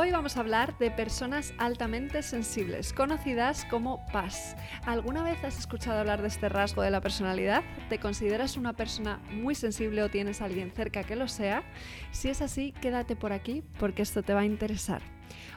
Hoy vamos a hablar de personas altamente sensibles, conocidas como PAS. ¿Alguna vez has escuchado hablar de este rasgo de la personalidad? ¿Te consideras una persona muy sensible o tienes a alguien cerca que lo sea? Si es así, quédate por aquí porque esto te va a interesar.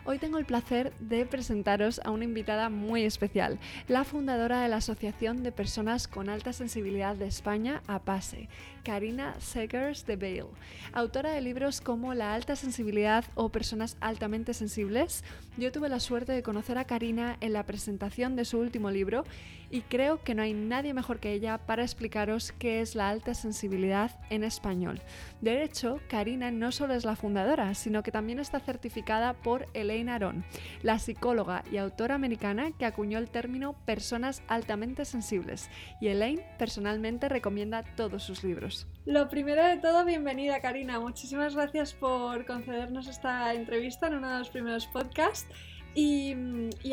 Hoy tengo el placer de presentaros a una invitada muy especial, la fundadora de la Asociación de Personas con Alta Sensibilidad de España, APASE, Karina Segers de Bale, autora de libros como La alta sensibilidad o Personas altamente sensibles. Yo tuve la suerte de conocer a Karina en la presentación de su último libro y creo que no hay nadie mejor que ella para explicaros qué es la alta sensibilidad en español. De hecho, Karina no solo es la fundadora, sino que también está certificada por Elaine Aron, la psicóloga y autora americana que acuñó el término personas altamente sensibles, y Elaine personalmente recomienda todos sus libros. Lo primero de todo, bienvenida Karina, muchísimas gracias por concedernos esta entrevista en uno de los primeros podcasts. Y,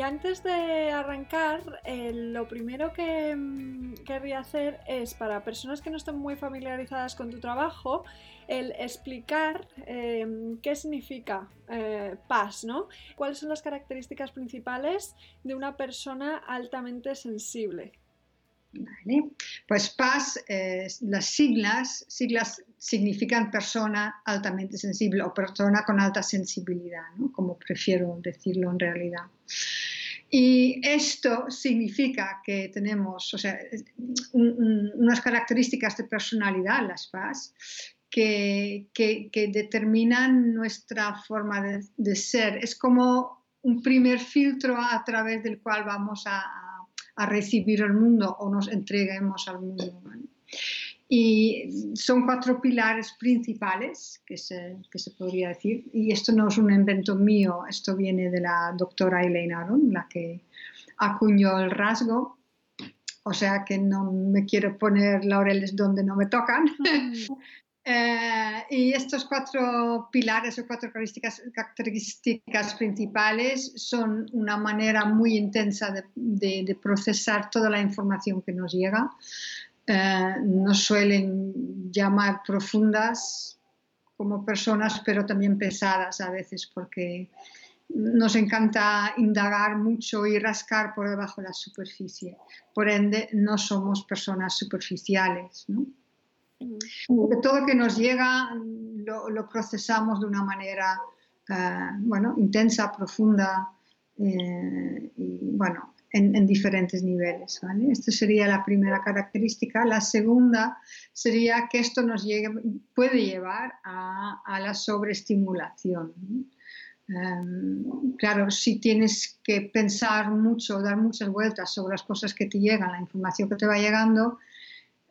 antes de arrancar, eh, lo primero que mm, querría hacer es, para personas que no estén muy familiarizadas con tu trabajo, el explicar em, qué significa eh, paz, ¿no? ¿Cuáles son las características principales de una persona altamente sensible? Vale. Pues PAS, las siglas, siglas significan persona altamente sensible o persona con alta sensibilidad, ¿no? como prefiero decirlo en realidad. Y esto significa que tenemos o sea, unas características de personalidad, las PAS, que, que, determinan nuestra forma de, de, ser. Es como un primer filtro a través del cual vamos a, a recibir el mundo o nos entreguemos al mundo. Y son cuatro pilares principales que se, que se, podría decir, y esto no es un invento mío, esto viene de la doctora Elaine Aron, la que acuñó el rasgo, o sea que no me quiero poner laureles donde no me tocan. Eh, y estos cuatro pilares o cuatro características, características, principales son una manera muy intensa de, de, procesar toda la información que nos llega. Eh, nos suelen llamar profundas como personas, pero también pesadas a veces porque nos encanta indagar mucho y rascar por debajo de la superficie. Por ende, no somos personas superficiales. ¿no? Todo lo que nos llega lo, procesamos de una manera eh, bueno, intensa, profunda eh, y bueno, en, diferentes niveles. ¿vale? Esta sería la primera característica. La segunda sería que esto nos puede llevar a, la sobreestimulación. Em, claro, si tienes que pensar mucho, dar muchas vueltas sobre las cosas que te llegan, la información que te va llegando,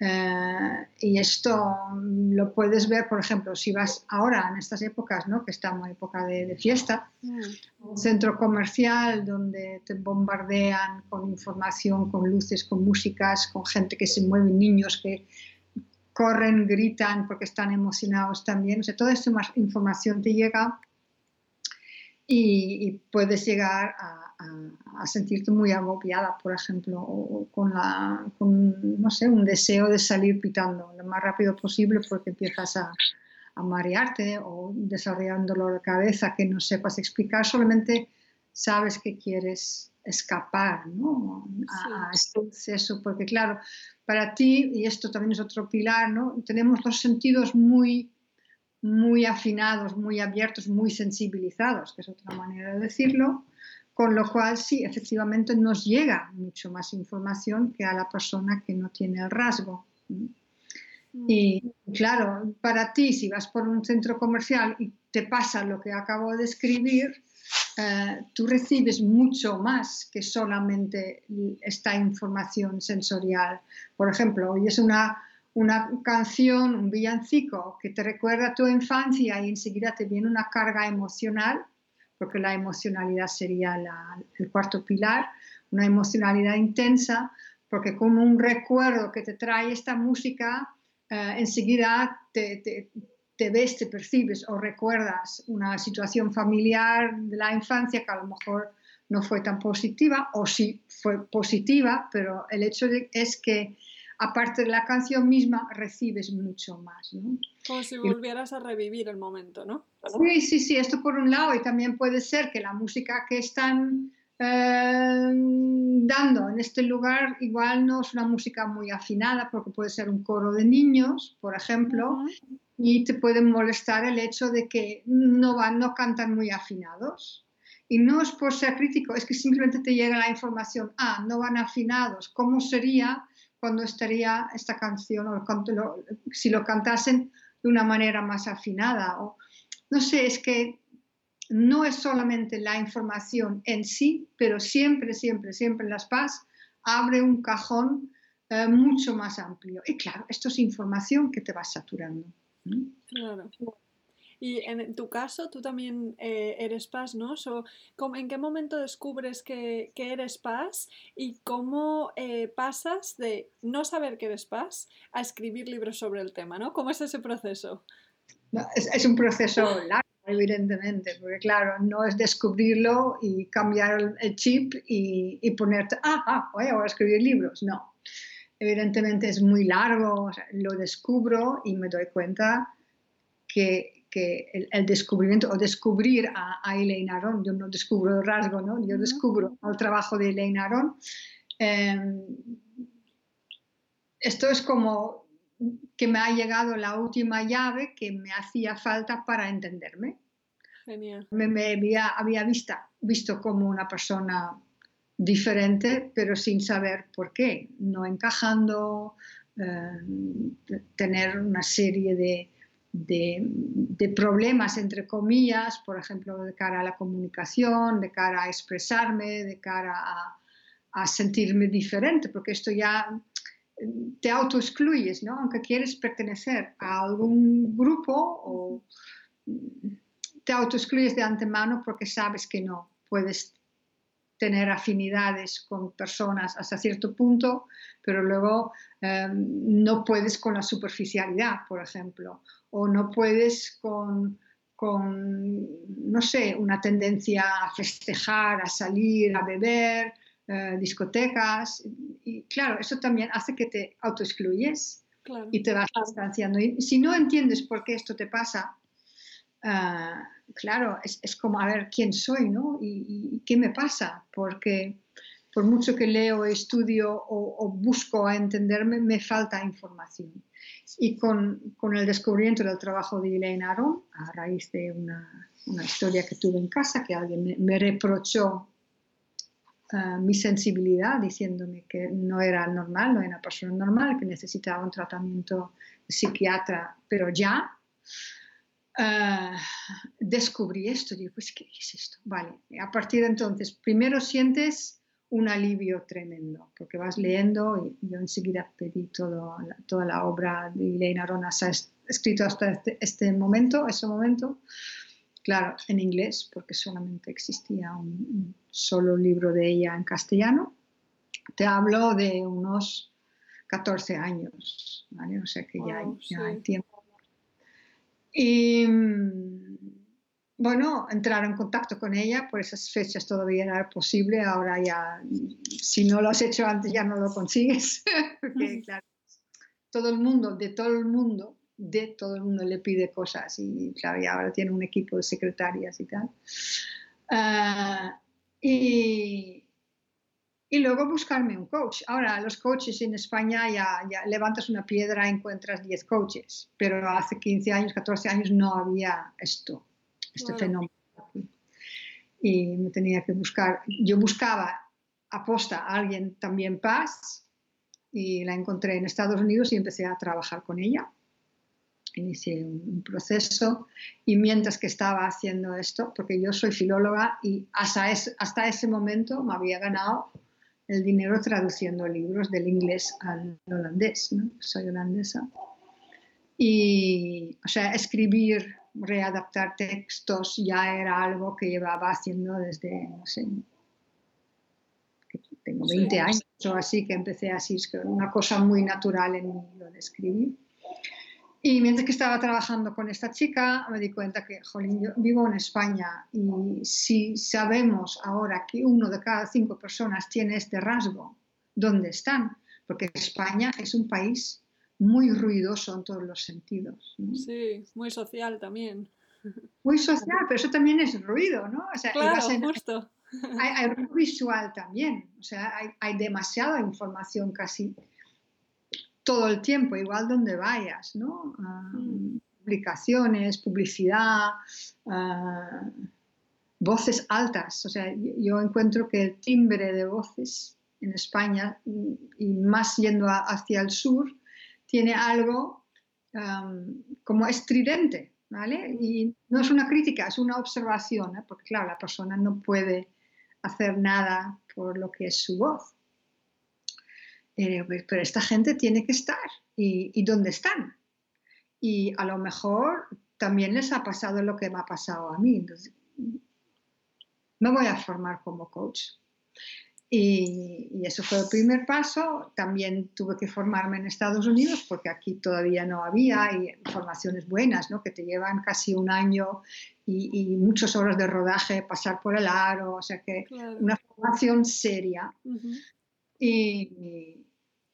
eh, y esto lo puedes ver, por ejemplo, si vas ahora en estas épocas, ¿no? que estamos en época de, fiesta, mm. un centro comercial donde te bombardean con información, con luces, con músicas, con gente que se mueve, niños que corren, gritan porque están emocionados también. O sea, toda esta información te llega y, puedes llegar a, sentirte muy agobiada, por ejemplo, o con, la, con, no sé, un deseo de salir pitando lo más rápido posible porque empiezas a, a marearte o desarrollando la cabeza que no sepas explicar, solamente sabes que quieres escapar ¿no? a, este porque claro, para ti, y esto también es otro pilar, ¿no? tenemos los sentidos muy muy afinados, muy abiertos, muy sensibilizados, que es otra manera de decirlo, con lo cual sí, efectivamente nos llega mucho más información que a la persona que no tiene el rasgo. Mm. Y claro, para ti, si vas por un centro comercial y te pasa lo que acabo de escribir, eh, tú recibes mucho más que solamente esta información sensorial. Por ejemplo, hoy es una una canción, un villancico que te recuerda a tu infancia y enseguida te viene una carga emocional, porque la emocionalidad sería el cuarto pilar, una emocionalidad intensa, porque como un recuerdo que te trae esta música, eh, enseguida te, te, ves, te percibes o recuerdas una situación familiar de la infancia que a lo mejor no fue tan positiva o sí fue positiva, pero el hecho es que aparte de la canción misma recibes mucho más. ¿no? Como si volvieras a revivir el momento, ¿no? Sí, sí, sí, esto por un lado y también puede ser que la música que están eh, dando en este lugar igual no es una música muy afinada porque puede ser un coro de niños, por ejemplo, y te puede molestar el hecho de que no, van, no cantan muy afinados. Y no es por ser crítico, es que simplemente te llega la información, ah, no van afinados, ¿cómo sería cuando estaría esta canción o si lo cantasen de una manera más afinada? O, no sé, es que no es solamente la información en sí, pero siempre, siempre, siempre Las Paz abre un cajón eh, mucho más amplio. Y claro, esto es información que te va saturando. Claro. Y en tu caso, tú también eh, eres paz, ¿no? ¿En qué momento descubres que, eres paz y cómo eh, pasas de no saber que eres paz a escribir libros sobre el tema, ¿no? ¿Cómo es ese proceso? es, un proceso largo, evidentemente, porque claro, no es descubrirlo y cambiar el, chip y, ponerte, ah, ah, voy a escribir libros, no. Evidentemente es muy largo, lo descubro y me doy cuenta que que el, descubrimiento o descubrir a, a, Elaine Aron, yo no descubro el rasgo, ¿no? yo descubro el trabajo de Elaine Aron. Em, esto es como que me ha llegado la última llave que me hacía falta para entenderme. Genial. Me, había, había visto como una persona diferente, pero sin saber por qué, no encajando, em, tener una serie de, de, problemas, entre comillas, por ejemplo, de cara a la comunicación, de cara a expresarme, de cara a, sentirme diferente, porque esto ya te autoexcluyes, ¿no? Aunque quieres pertenecer a algún grupo o te autoexcluyes de antemano porque sabes que no puedes tener afinidades con personas hasta cierto punto, pero luego em, no puedes con la superficialidad, por ejemplo, o no puedes con, no sé, una tendencia a festejar, a salir, a beber, eh, discotecas. Y claro, eso también hace que te autoexcluyes y te vas distanciando. Y si no entiendes por qué esto te pasa, eh, claro, es, como, a ver, ¿quién soy, no? ¿Y, qué me pasa? Porque por mucho que leo, estudio o, busco a entenderme, me falta información. Y con, con, el descubrimiento del trabajo de Elaine Aron, a raíz de una, una, historia que tuve en casa, que alguien me, reprochó uh, mi sensibilidad, diciéndome que no era normal, no era una persona normal, que necesitaba un tratamiento psiquiatra, pero ya, uh, descubrí esto. Digo, pues, ¿qué es esto? Vale, a partir de entonces, primero sientes un alivio tremendo, porque vas leyendo y yo enseguida pedí todo, toda la obra de Elena Ronas, ha escrito hasta este, este, momento, ese momento, claro, en inglés, porque solamente existía un, solo libro de ella en castellano. Te hablo de unos 14 años, ¿vale? O sea que ya, ya hay tiempo. Y bueno, entrar en contacto con ella, por esas fechas todavía era posible, ahora ya, si no lo has hecho antes ya no lo consigues, porque claro, todo el mundo, de todo el mundo, de todo el mundo le pide cosas y claro, ya ahora tiene un equipo de secretarias y tal. Ah, y, y, luego buscarme un coach. Ahora, los coaches en España ya, ya levantas una piedra y encuentras 10 coaches, pero hace 15 años, 14 años no había esto este fenómeno. Y me tenía que buscar, yo buscaba aposta a alguien también paz y la encontré en Estados Unidos y empecé a trabajar con ella. Inicié un, proceso y mientras que estaba haciendo esto, porque yo soy filóloga y hasta, hasta ese momento me había ganado el dinero traduciendo libros del inglés al holandés, ¿no? soy holandesa. Y, o sea, escribir readaptar textos ya era algo que llevaba haciendo desde, no sé, tengo 20 años o así que empecé así, es una cosa muy natural en mí lo de escribir. Y mientras que estaba trabajando con esta chica, me di cuenta que, jolín, yo vivo en España y si sabemos ahora que uno de cada cinco personas tiene este rasgo, ¿dónde están? Porque España es un país muy ruidoso en todos los sentidos. Sí, muy social también. Muy social, pero eso también es ruido, ¿no? O sea, claro, justo. Hay, ruido visual también, o sea, hay, hay demasiada información casi todo el tiempo, igual donde vayas, ¿no? Ah, mm. publicaciones, publicidad, ah, voces altas. O sea, yo encuentro que el timbre de voces en España, mm, y más yendo hacia el sur, tiene algo como estridente, ¿vale? Y no es una crítica, es una observación, ¿eh? porque claro, la persona no puede hacer nada por lo que es su voz. Eh, pues, pero esta gente tiene que estar. ¿Y, dónde están? Y a lo mejor también les ha pasado lo que me ha pasado a mí. Entonces, me voy a formar como coach. Y, y, eso fue el primer paso. También tuve que formarme en Estados Unidos porque aquí todavía no había y formaciones buenas, ¿no? que te llevan casi un año y, muchas horas de rodaje, pasar por el aro, o sea que una formación seria. y,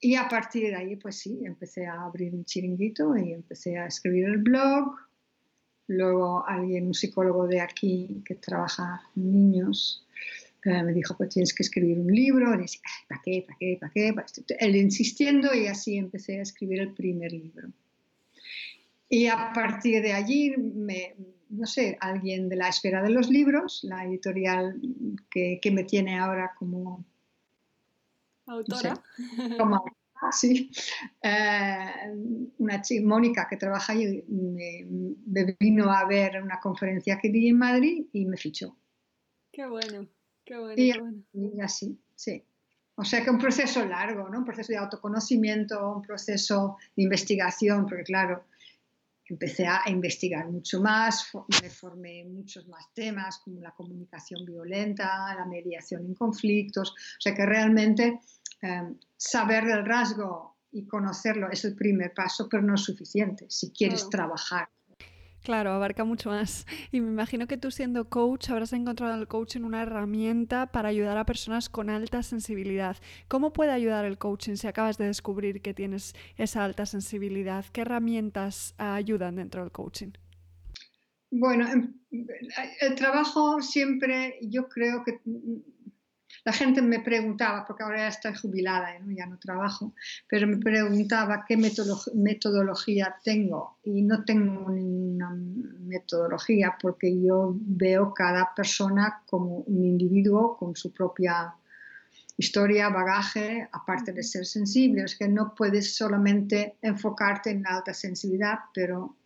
y a partir de ahí, pues sí, empecé a abrir un chiringuito y empecé a escribir el blog. Luego alguien, un psicólogo de aquí que trabaja con niños, eh, me dijo, pues tienes que escribir un libro. Y decía, ¿para qué? ¿Para qué? ¿Para qué? Él insistiendo y así empecé a escribir el primer libro. Y a partir de allí, me, no sé, alguien de la esfera de los libros, la editorial que, que me tiene ahora como Autora. como, sí. Eh, una chica, Mónica, que trabaja allí, me, vino a ver una conferencia que di en Madrid y me fichó. Qué bueno, qué bueno. Y, qué bueno. y así, sí. O sea que un proceso largo, ¿no? Un proceso de autoconocimiento, un proceso de investigación, porque claro, empecé a investigar mucho más, me formé en muchos más temas como la comunicación violenta, la mediación en conflictos, o sea que realmente em, saber del rasgo y conocerlo es el primer paso, pero no es suficiente si quieres trabajar Claro, abarca mucho más. Y me imagino que tú siendo coach habrás encontrado el coaching una herramienta para ayudar a personas con alta sensibilidad. ¿Cómo puede ayudar el coaching si acabas de descubrir que tienes esa alta sensibilidad? ¿Qué herramientas ayudan dentro del coaching? Bueno, em, el trabajo siempre, yo creo que la gente me preguntaba, porque ahora ya estoy jubilada, ya no trabajo, pero me preguntaba qué metodología tengo. Y no tengo ninguna metodología porque yo veo cada persona como un individuo con su propia historia, bagaje, aparte de ser sensible. Es que no puedes solamente enfocarte en la alta sensibilidad, pero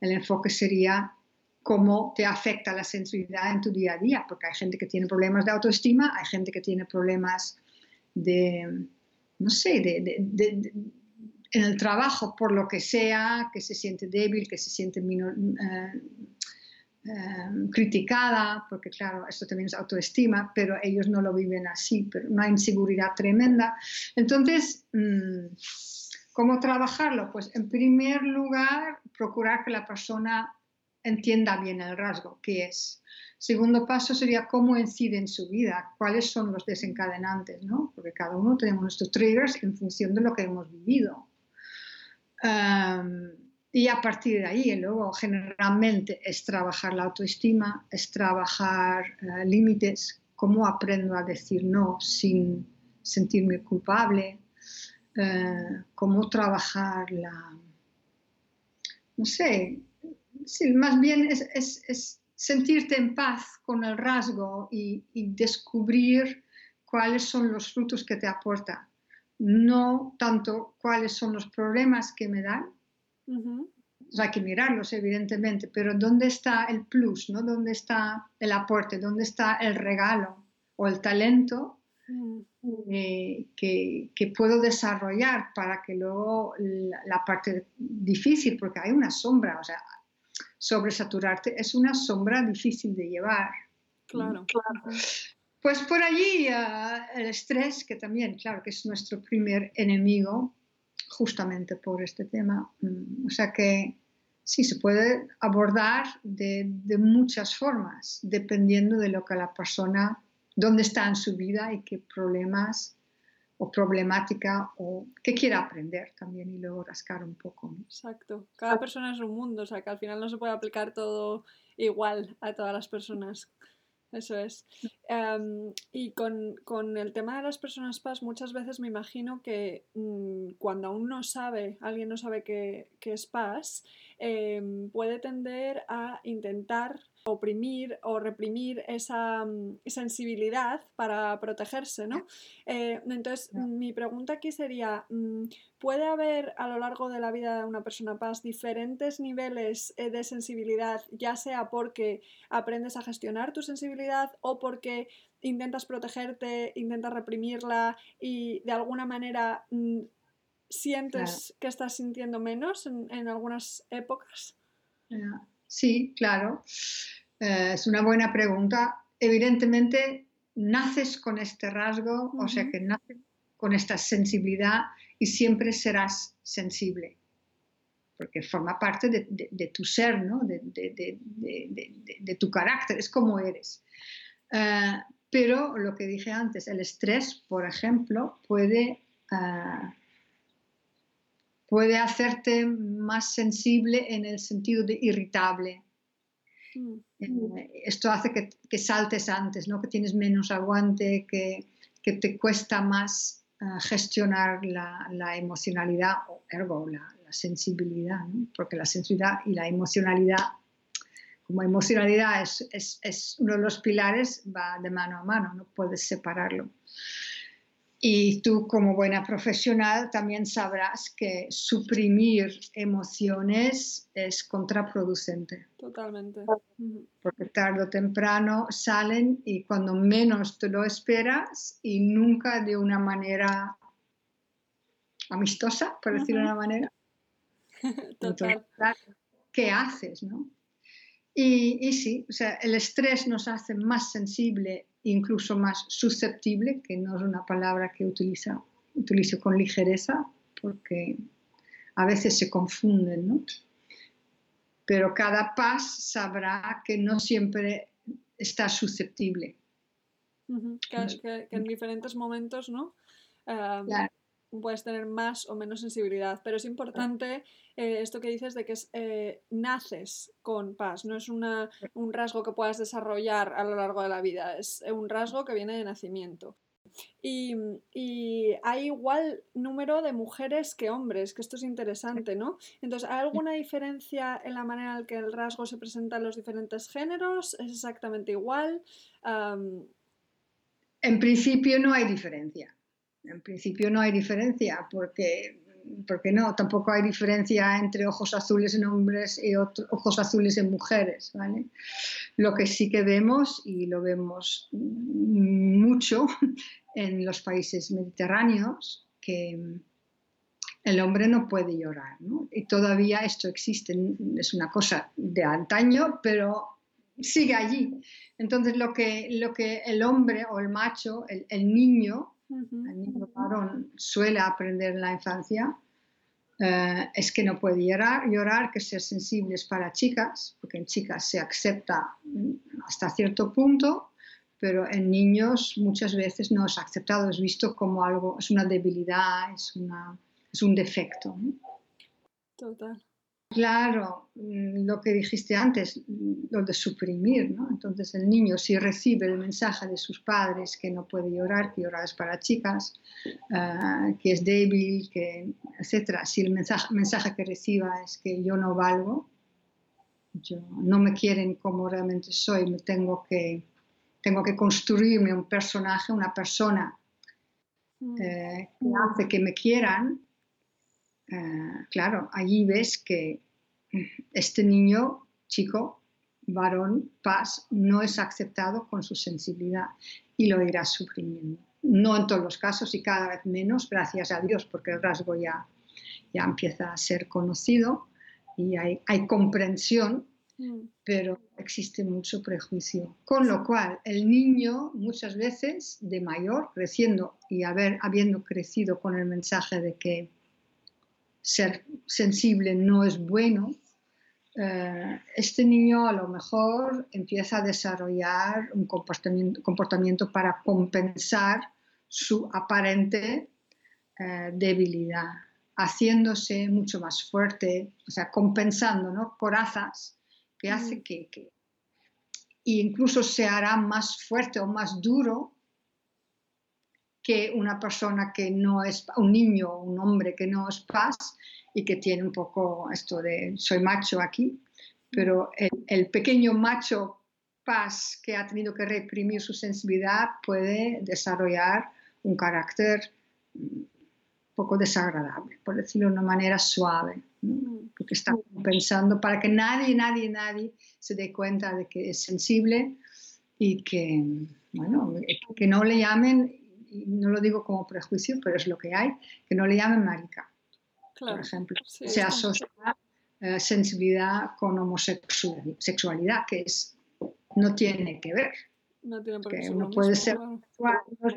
el enfoque sería cómo te afecta la sensibilidad en tu día a día, porque hay gente que tiene problemas de autoestima, hay gente que tiene problemas de, no sé, de, en el trabajo, por lo que sea, que se siente débil, que se siente eh, eh, criticada, porque claro, esto también es autoestima, pero ellos no lo viven así, pero una inseguridad tremenda. Entonces, mm, ¿cómo trabajarlo? Pues en primer lugar, procurar que la persona entienda bien el rasgo, qué es. Segundo paso sería cómo incide en su vida, cuáles son los desencadenantes, ¿no? Porque cada uno tenemos nuestros triggers en función de lo que hemos vivido. y a partir de ahí, luego generalmente es trabajar la autoestima, es trabajar eh, límites, cómo aprendo a decir no sin sentirme culpable, uh, cómo trabajar la, no sé, sí, más bien es, sentirte en paz con el rasgo y, descubrir cuáles son los frutos que te aporta, no tanto cuáles son los problemas que me dan. hay que mirarlos, evidentemente, pero ¿dónde está el plus? ¿no? ¿Dónde está el aporte? ¿Dónde está el regalo o el talento eh, que, que, puedo desarrollar para que luego la, la, parte difícil, porque hay una sombra, o sea, sobresaturarte es una sombra difícil de llevar. Claro, claro. Pues por allí ah, el estrés, que también, claro, que es nuestro primer enemigo, justamente por este tema. Mm, o sea que sí, se puede abordar de, de, muchas formas, dependiendo de lo que la persona, dónde está en su vida y qué problemas o problemática o qué quiera aprender también y luego rascar un poco. Exacto. Cada persona es un mundo, o sea que al final no se puede aplicar todo igual a todas las personas. Eso es. Em, y con, con, el tema de las personas PAS, muchas veces me imagino que mm, cuando aún no sabe, alguien no sabe qué, qué es PAS, em, puede tender a intentar oprimir o reprimir esa mm, sensibilidad para protegerse, ¿no? Eh, entonces, mi pregunta aquí sería, mm, ¿puede haber a lo largo de la vida de una persona paz diferentes niveles eh, de sensibilidad, ya sea porque aprendes a gestionar tu sensibilidad o porque intentas protegerte, intentas reprimirla y de alguna manera mm, sientes que estás sintiendo menos en, algunas épocas? Sí, claro. Eh, es una buena pregunta. Evidentemente, naces con este rasgo, o sea que naces con esta sensibilidad y siempre serás sensible, porque forma parte de, tu ser, ¿no? de, tu carácter, es como eres. Eh, pero lo que dije antes, el estrés, por ejemplo, puede, eh, puede hacerte más sensible en el sentido de irritable, Mm. Eh, esto hace que, saltes antes, ¿no? que tienes menos aguante, que, te cuesta más eh, gestionar la, emocionalidad o ergo la, sensibilidad, porque la sensibilidad y la emocionalidad, como emocionalidad es, es, uno de los pilares, va de mano a mano, no puedes separarlo. Y tú como buena profesional también sabrás que suprimir emociones es contraproducente. Totalmente. Porque tarde o temprano salen y cuando menos te lo esperas y nunca de una manera amistosa, por decirlo de una manera. Total. ¿Qué haces? No? Y, y, sí, o sea, el estrés nos hace más sensible incluso más susceptible, que no es una palabra que utiliza, utilizo con ligereza, porque a veces se confunden, ¿no? Pero cada paz sabrá que no siempre está susceptible. que, en diferentes momentos, ¿no? claro puedes tener más o menos sensibilidad, pero es importante eh, esto que dices de que eh, naces con paz, no es una, un rasgo que puedas desarrollar a lo largo de la vida, es un rasgo que viene de nacimiento. Y, hay igual número de mujeres que hombres, que esto es interesante, ¿no? Entonces, ¿hay alguna diferencia en la manera en que el rasgo se presenta en los diferentes géneros? ¿Es exactamente igual? En principio no hay diferencia. En principio no hay diferencia porque, porque no, tampoco hay diferencia entre ojos azules en hombres y ojos azules en mujeres. ¿vale? Lo que sí que vemos, y lo vemos mucho en los países mediterráneos, que el hombre no puede llorar. Y todavía esto existe, es una cosa de antaño, pero sigue allí. Entonces lo que, lo que el hombre o el macho, el niño, el niño varón suele aprender en la infancia eh, es que no puede llorar, llorar, que ser sensibles para chicas, porque en chicas se acepta mm, hasta cierto punto, pero en niños muchas veces no es aceptado, es visto como algo, es una debilidad, es, una, es un defecto. Total. Claro, mm, lo que dijiste antes, lo de suprimir, ¿no? Entonces el niño si recibe el mensaje de sus padres que no puede llorar, que llorar es para chicas, ah, que es débil, que, etcétera, si el mensaje, mensaje que reciba es que yo no valgo, yo, no me quieren como realmente soy, me tengo que, tengo que construirme un personaje, una persona mm. eh, que hace que me quieran, eh, claro, allí ves que este niño, chico, varón, paz, no es aceptado con su sensibilidad y lo irá suprimiendo. No en todos los casos y cada vez menos, gracias a Dios, porque el rasgo ya, ya empieza a ser conocido y hay, hay comprensión mm. pero existe mucho prejuicio. Con lo cual, el niño muchas veces de mayor, creciendo y haber, habiendo crecido con el mensaje de que ser sensible no es bueno, eh, este niño a lo mejor empieza a desarrollar un comportamiento, comportamiento para compensar su aparente eh, debilidad, haciéndose mucho más fuerte, o sea, compensando, ¿no? Corazas que hace que, que incluso se hará más fuerte o más duro que una persona que no es, un niño, un hombre que no es paz y que tiene un poco esto de soy macho aquí, pero el, pequeño macho paz que ha tenido que reprimir su sensibilidad puede desarrollar un carácter un poco desagradable, por decirlo de una manera suave, porque está pensando para que nadie, nadie, nadie se dé cuenta de que es sensible y que, bueno, que no le llamen y no lo digo como prejuicio, pero es lo que hay, que no le llamen marica, por ejemplo. se asocia eh, sensibilidad con homosexualidad, que es, no tiene que ver. No tiene por qué uno puede ser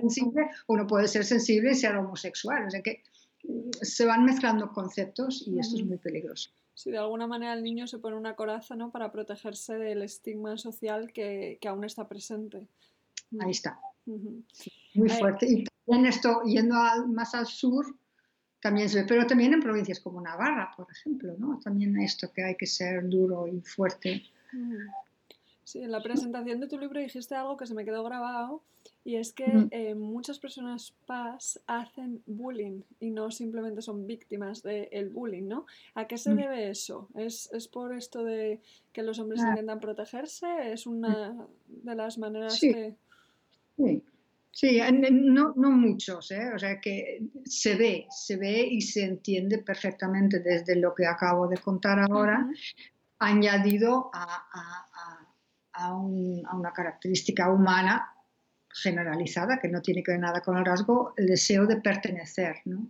sensible, uno puede ser sensible y ser homosexual. O sea que mm, se van mezclando conceptos y esto es muy peligroso. Sí, de alguna manera el niño se pone una coraza ¿no? para protegerse del estigma social que, que aún está presente. Ahí está. Muy eh, fuerte. Y también esto, yendo más al sur, también se ve, pero también en provincias como Navarra, por ejemplo, ¿no? También esto que hay que ser duro y fuerte. Sí, en la presentación de tu libro dijiste algo que se me quedó grabado y es que eh, muchas personas PAS hacen bullying y no simplemente son víctimas del bullying, ¿no? ¿A qué se debe eso? ¿Es, ¿Es, por esto de que los hombres ah. intentan protegerse? ¿Es una de las maneras que...? Sí, sí no, no, muchos, ¿eh? o sea que se ve, se ve y se entiende perfectamente desde lo que acabo de contar ahora, añadido a, a, a, una característica humana generalizada que no tiene que ver nada con el rasgo, el deseo de pertenecer, ¿no?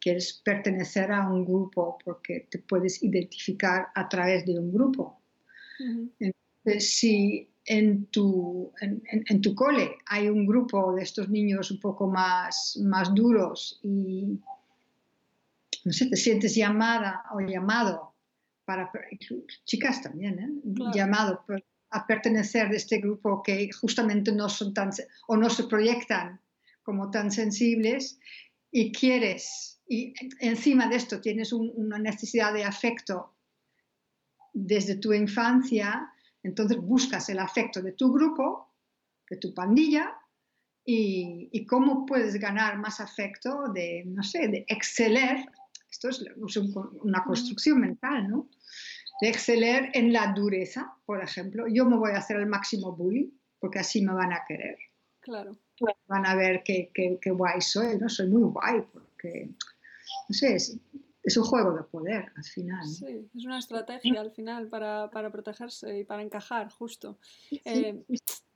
Quieres pertenecer a un grupo porque te puedes identificar a través de un grupo. Entonces, si en tu, en, tu cole hay un grupo de estos niños un poco más, más duros y no sé, te sientes llamada o llamado para, chicas también, ¿eh? llamado a pertenecer de este grupo que justamente no son tan, o no se proyectan como tan sensibles y quieres, y encima de esto tienes una necesidad de afecto desde tu infancia, entonces buscas el afecto de tu grupo, de tu pandilla, y, cómo puedes ganar más afecto de, no sé, de exceler. Esto es una construcción mental, ¿no? De exceler en la dureza, por ejemplo. Yo me voy a hacer el máximo bully, porque así me van a querer. Claro. Van a ver qué, qué guay soy, ¿no? Soy muy guay, porque, no sé, es un juego de poder al final. Sí, es una estrategia al final para, para protegerse y para encajar, justo. Eh,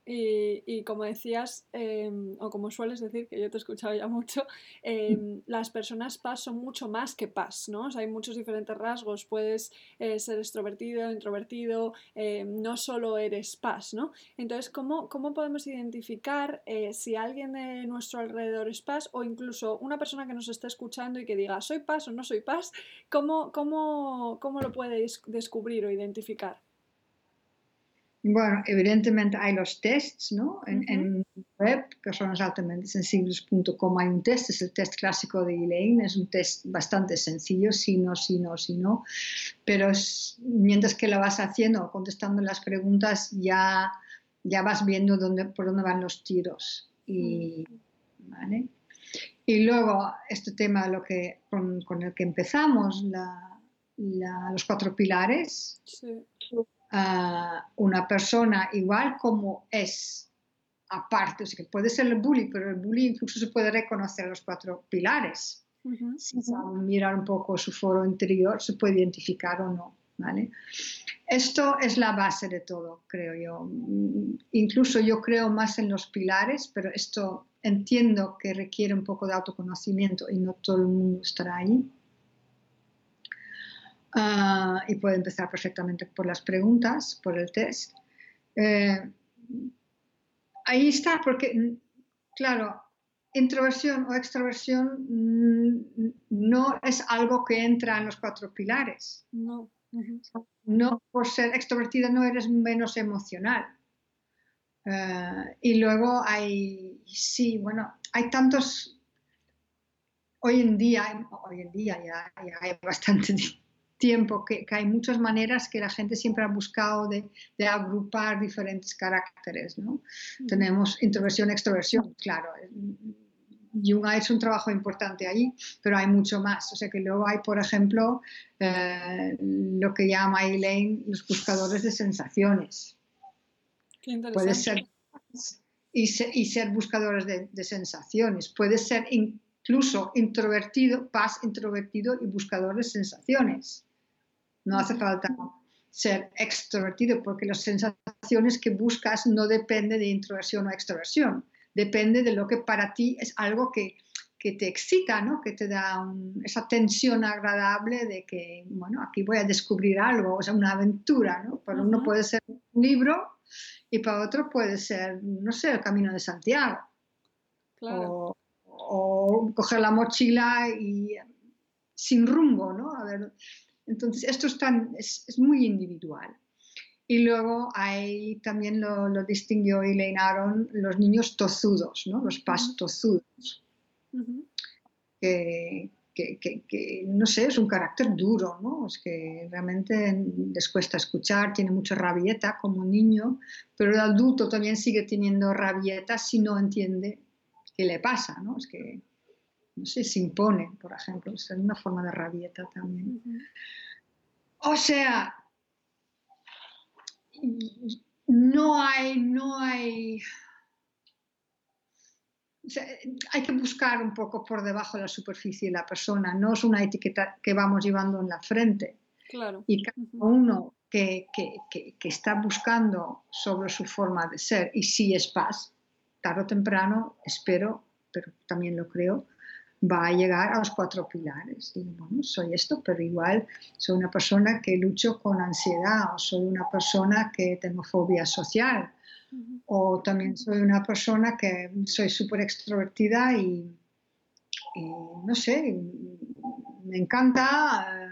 y, como decías, em, o como sueles decir, que yo te he escuchado ya mucho, em, las personas PAS son mucho más que PAS, ¿no? hay muchos diferentes rasgos, puedes eh, ser extrovertido, introvertido, em, no solo eres PAS, ¿no? Entonces, ¿cómo, cómo podemos identificar eh, si alguien de nuestro alrededor es PAS o incluso una persona que nos está escuchando y que diga, soy PAS o no soy PAS, ¿cómo, cómo, cómo lo puedes descubrir o identificar? Bueno, evidentemente hay los tests, ¿no? En, web, personasaltamentesensibles.com hay un test, es el test clásico de Elaine, es un test bastante sencillo, sí, no, sí, no, sí, no, pero mientras que lo vas haciendo, contestando las preguntas, ya, ya vas viendo dónde, por dónde van los tiros. Y, ¿vale? y luego, este tema lo que, con, con el que empezamos, la, los cuatro pilares. Sí una persona igual como es, aparte, o sea, que puede ser el bully, pero el bully incluso se puede reconocer los cuatro pilares. Si mirar un poco su foro interior, se puede identificar o no. ¿vale? Esto es la base de todo, creo yo. Incluso yo creo más en los pilares, pero esto entiendo que requiere un poco de autoconocimiento y no todo el mundo estará ahí. Ah, y puede empezar perfectamente por las preguntas, por el test. Eh, ahí está, porque, claro, introversión o extroversión mm, no es algo que entra en los cuatro pilares. No. No por ser extrovertida no eres menos emocional. Eh, y luego hay, sí, bueno, hay tantos, hoy en día, hoy en día ya, hay bastante tiempo que, hay muchas maneras que la gente siempre ha buscado de, agrupar diferentes caracteres, ¿no? Tenemos introversión, extroversión, claro. Jung ha hecho un trabajo importante ahí, pero hay mucho más. O sea que luego hay, por ejemplo, eh, lo que llama Elaine los buscadores de sensaciones. Puede ser y, ser buscadores de, sensaciones. Puede ser incluso introvertido, paz introvertido y buscador de sensaciones. No hace falta ser extrovertido porque las sensaciones que buscas no dependen de introversión o extroversión. Depende de lo que para ti es algo que, que te excita, ¿no? que te da esa tensión agradable de que, bueno, aquí voy a descubrir algo, o sea, una aventura. ¿no? Para uno puede ser un libro y para otro puede ser, no sé, el camino de Santiago. O, coger la mochila y sin rumbo, ¿no? A ver, entonces, esto es, es, muy individual. Y luego hay, también lo, lo distinguió Elaine Aron, los niños tozudos, ¿no? Los pastozudos. que, que, no sé, es un carácter duro, ¿no? Es que realmente les cuesta escuchar, tiene mucha rabieta como niño, pero el adulto también sigue teniendo rabieta si no entiende qué le pasa, ¿no? Es que, no sé, se impone, por ejemplo, es una forma de rabieta también. O sea, no hay, no hay hay que buscar un poco por debajo de la superficie de la persona, no es una etiqueta que vamos llevando en la frente. Claro. Y cada uno que, que, que, está buscando sobre su forma de ser y si es paz, tarde o temprano, espero, pero también lo creo, va a llegar a los cuatro pilares. Digo, bueno, soy esto, pero igual soy una persona que lucho con ansiedad o soy una persona que tengo fobia social o también soy una persona que soy súper extrovertida y, no sé, me encanta eh,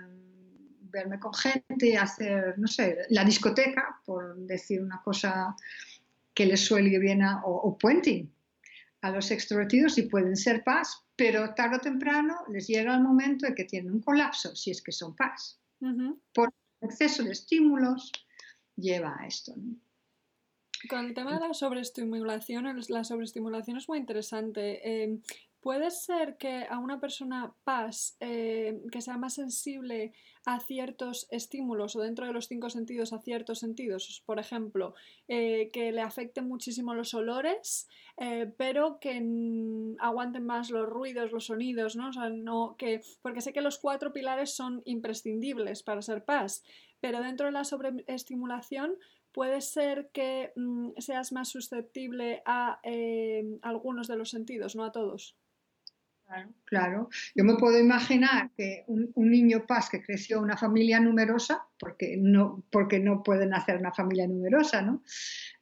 verme con gente, hacer, no sé, la discoteca, por decir una cosa que les suele bien, a, o, o puenting a los extrovertidos y pueden ser paz, pero tarde o temprano les llega el momento en que tienen un colapso, si es que son paz. Por exceso de estímulos lleva a esto. Con el tema de la sobreestimulación, la sobreestimulación es muy interesante. Em, ¿Puede ser que a una persona paz eh, que sea más sensible a ciertos estímulos o dentro de los cinco sentidos a ciertos sentidos? Por ejemplo, eh, que le afecten muchísimo los olores, eh, pero que aguanten más los ruidos, los sonidos, ¿no? no que, porque sé que los cuatro pilares son imprescindibles para ser paz, pero dentro de la sobreestimulación puede ser que mm, seas más susceptible a algunos de los sentidos, no a todos. Claro, Yo me puedo imaginar que un, niño paz que creció en una familia numerosa, porque no, porque no pueden hacer una familia numerosa, ¿no?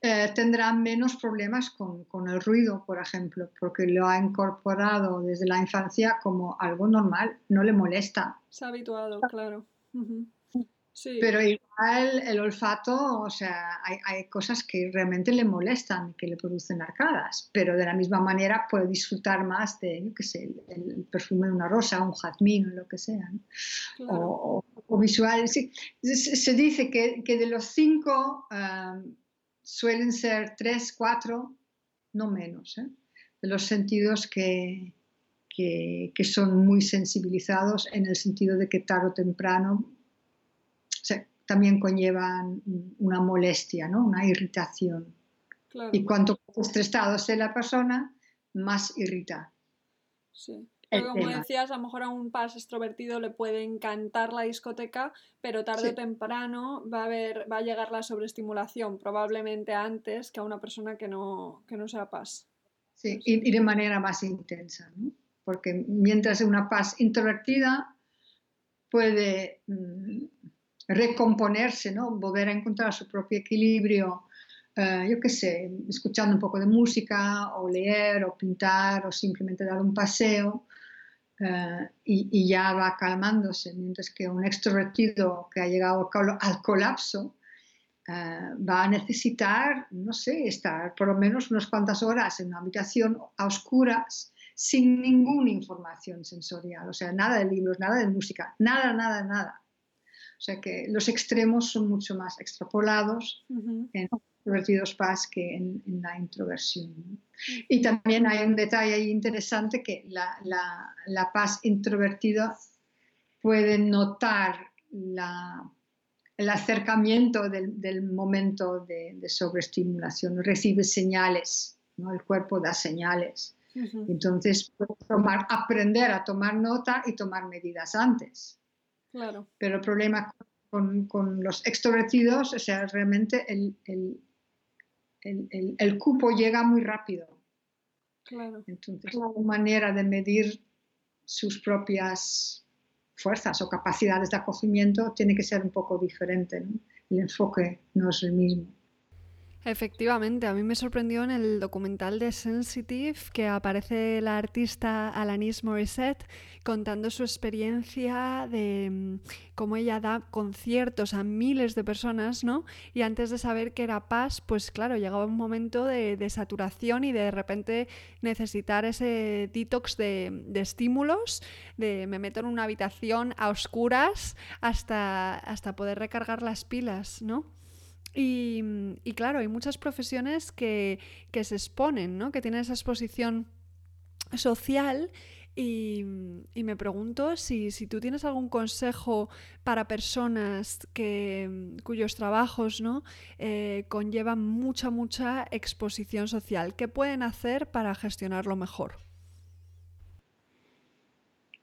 Eh, tendrá menos problemas con, el ruido, por ejemplo, porque lo ha incorporado desde la infancia como algo normal, no le molesta. Se ha habituado, claro. Pero igual el olfato, o sea, hay, cosas que realmente le molestan, que le producen arcadas, pero de la misma manera puede disfrutar más de, yo qué sé, el, perfume de una rosa, un jazmín o lo que sea. O, visual. Se, dice que, de los cinco suelen ser tres, cuatro, no menos, ¿eh? de los sentidos que, que, que son muy sensibilizados en el sentido de que tarde o temprano también conllevan una molestia, ¿no? una irritación. Y cuanto más estresado sea la persona, más irrita. Sí. como decías, a lo mejor a un pas extrovertido le puede encantar la discoteca, pero tarde o temprano va a, haber, va a llegar la sobreestimulación, probablemente antes que a una persona que no, que no sea pas. Sí, y, y de manera más intensa, ¿no? porque mientras una paz introvertida puede mm, recomponerse, ¿no? volver a encontrar su propio equilibrio, eh, yo qué sé, escuchando un poco de música o leer o pintar o simplemente dar un paseo. Eh, y, ya va calmándose, mientras que un extrovertido que ha llegado al colapso eh, va a necesitar, no sé, estar por lo menos unas cuantas horas en una habitación a oscuras sin ninguna información sensorial, o sea, nada de libros, nada de música, nada, nada, nada. O sea que los extremos son mucho más extrapolados en introvertidos paz que en, la introversión. Y también hay un detalle interesante que la, la, paz introvertida puede notar la, el acercamiento del, del momento de, de, sobreestimulación, recibe señales, ¿no? el cuerpo da señales. Entonces, tomar, aprender a tomar nota y tomar medidas antes. Claro. Pero el problema con, con los extrovertidos, o sea, realmente el, el, el, el cupo llega muy rápido. Claro. Entonces, la manera de medir sus propias fuerzas o capacidades de acogimiento tiene que ser un poco diferente. ¿no? El enfoque no es el mismo. Efectivamente, a mí me sorprendió en el documental de Sensitive que aparece la artista Alanis Morissette contando su experiencia de mm, cómo ella da conciertos a miles de personas, ¿no? Y antes de saber que era paz, pues claro, llegaba un momento de, saturación y de repente necesitar ese detox de, de, estímulos, de me meto en una habitación a oscuras hasta, hasta poder recargar las pilas, ¿no? Y, claro, hay muchas profesiones que, se exponen, ¿no? que tienen esa exposición social y, me pregunto si, tú tienes algún consejo para personas que, cuyos trabajos ¿no? Eh, conllevan mucha, mucha exposición social. ¿Qué pueden hacer para gestionarlo mejor?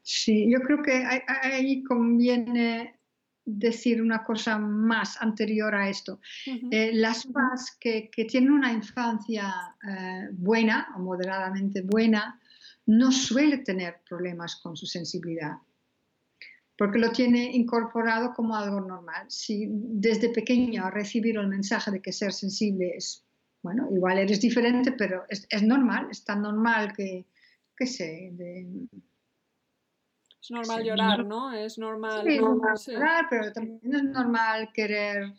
Sí, yo creo que ahí conviene decir una cosa más anterior a esto. Eh, las PAS que, tienen una infancia eh, buena o moderadamente buena no suele tener problemas con su sensibilidad porque lo tiene incorporado como algo normal. Si desde pequeño ha recibido el mensaje de que ser sensible es, bueno, igual eres diferente, pero es, es normal, es tan normal que, qué sé, de, es normal llorar, ¿no? Es normal, llorar, pero también es normal querer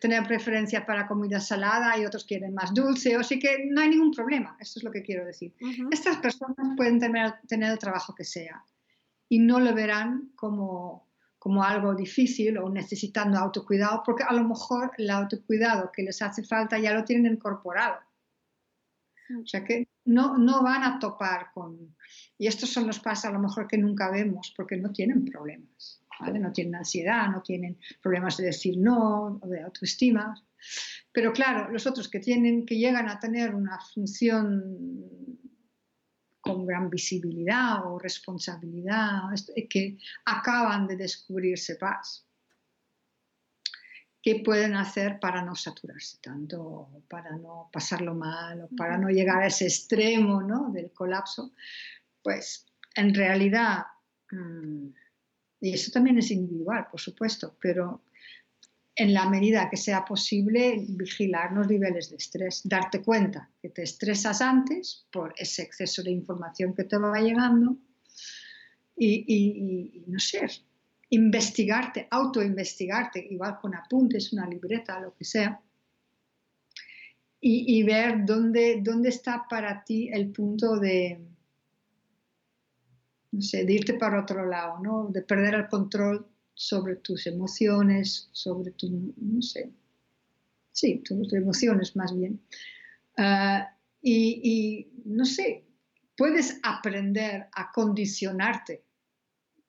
tener preferencia para comida salada y otros quieren más dulce, así que no hay ningún problema, esto es lo que quiero decir. Estas personas pueden tener, tener el trabajo que sea y no lo verán como, como algo difícil o necesitando autocuidado, porque a lo mejor el autocuidado que les hace falta ya lo tienen incorporado. O sea que no, no van a topar con... Y estos son los pasos a lo mejor que nunca vemos porque no tienen problemas. No tienen ansiedad, no tienen problemas de decir no o de autoestima. Pero claro, los otros que, tienen, que llegan a tener una función con gran visibilidad o responsabilidad, que acaban de descubrirse paz qué pueden hacer para no saturarse tanto, para no pasarlo mal, o para no llegar a ese extremo ¿no? del colapso, pues en realidad, mm, y eso también es individual, por supuesto, pero en la medida que sea posible, vigilar los niveles de estrés, darte cuenta que te estresas antes por ese exceso de información que te va llegando y, y no sé, investigarte, autoinvestigarte, igual con apuntes, una libreta, lo que sea, y, ver dónde, dónde está para ti el punto de, no sé, de irte para otro lado, ¿no? de perder el control sobre tus emociones, sobre tu, no sé, sí, tus emociones más bien. Ah, y, y, no sé, puedes aprender a condicionarte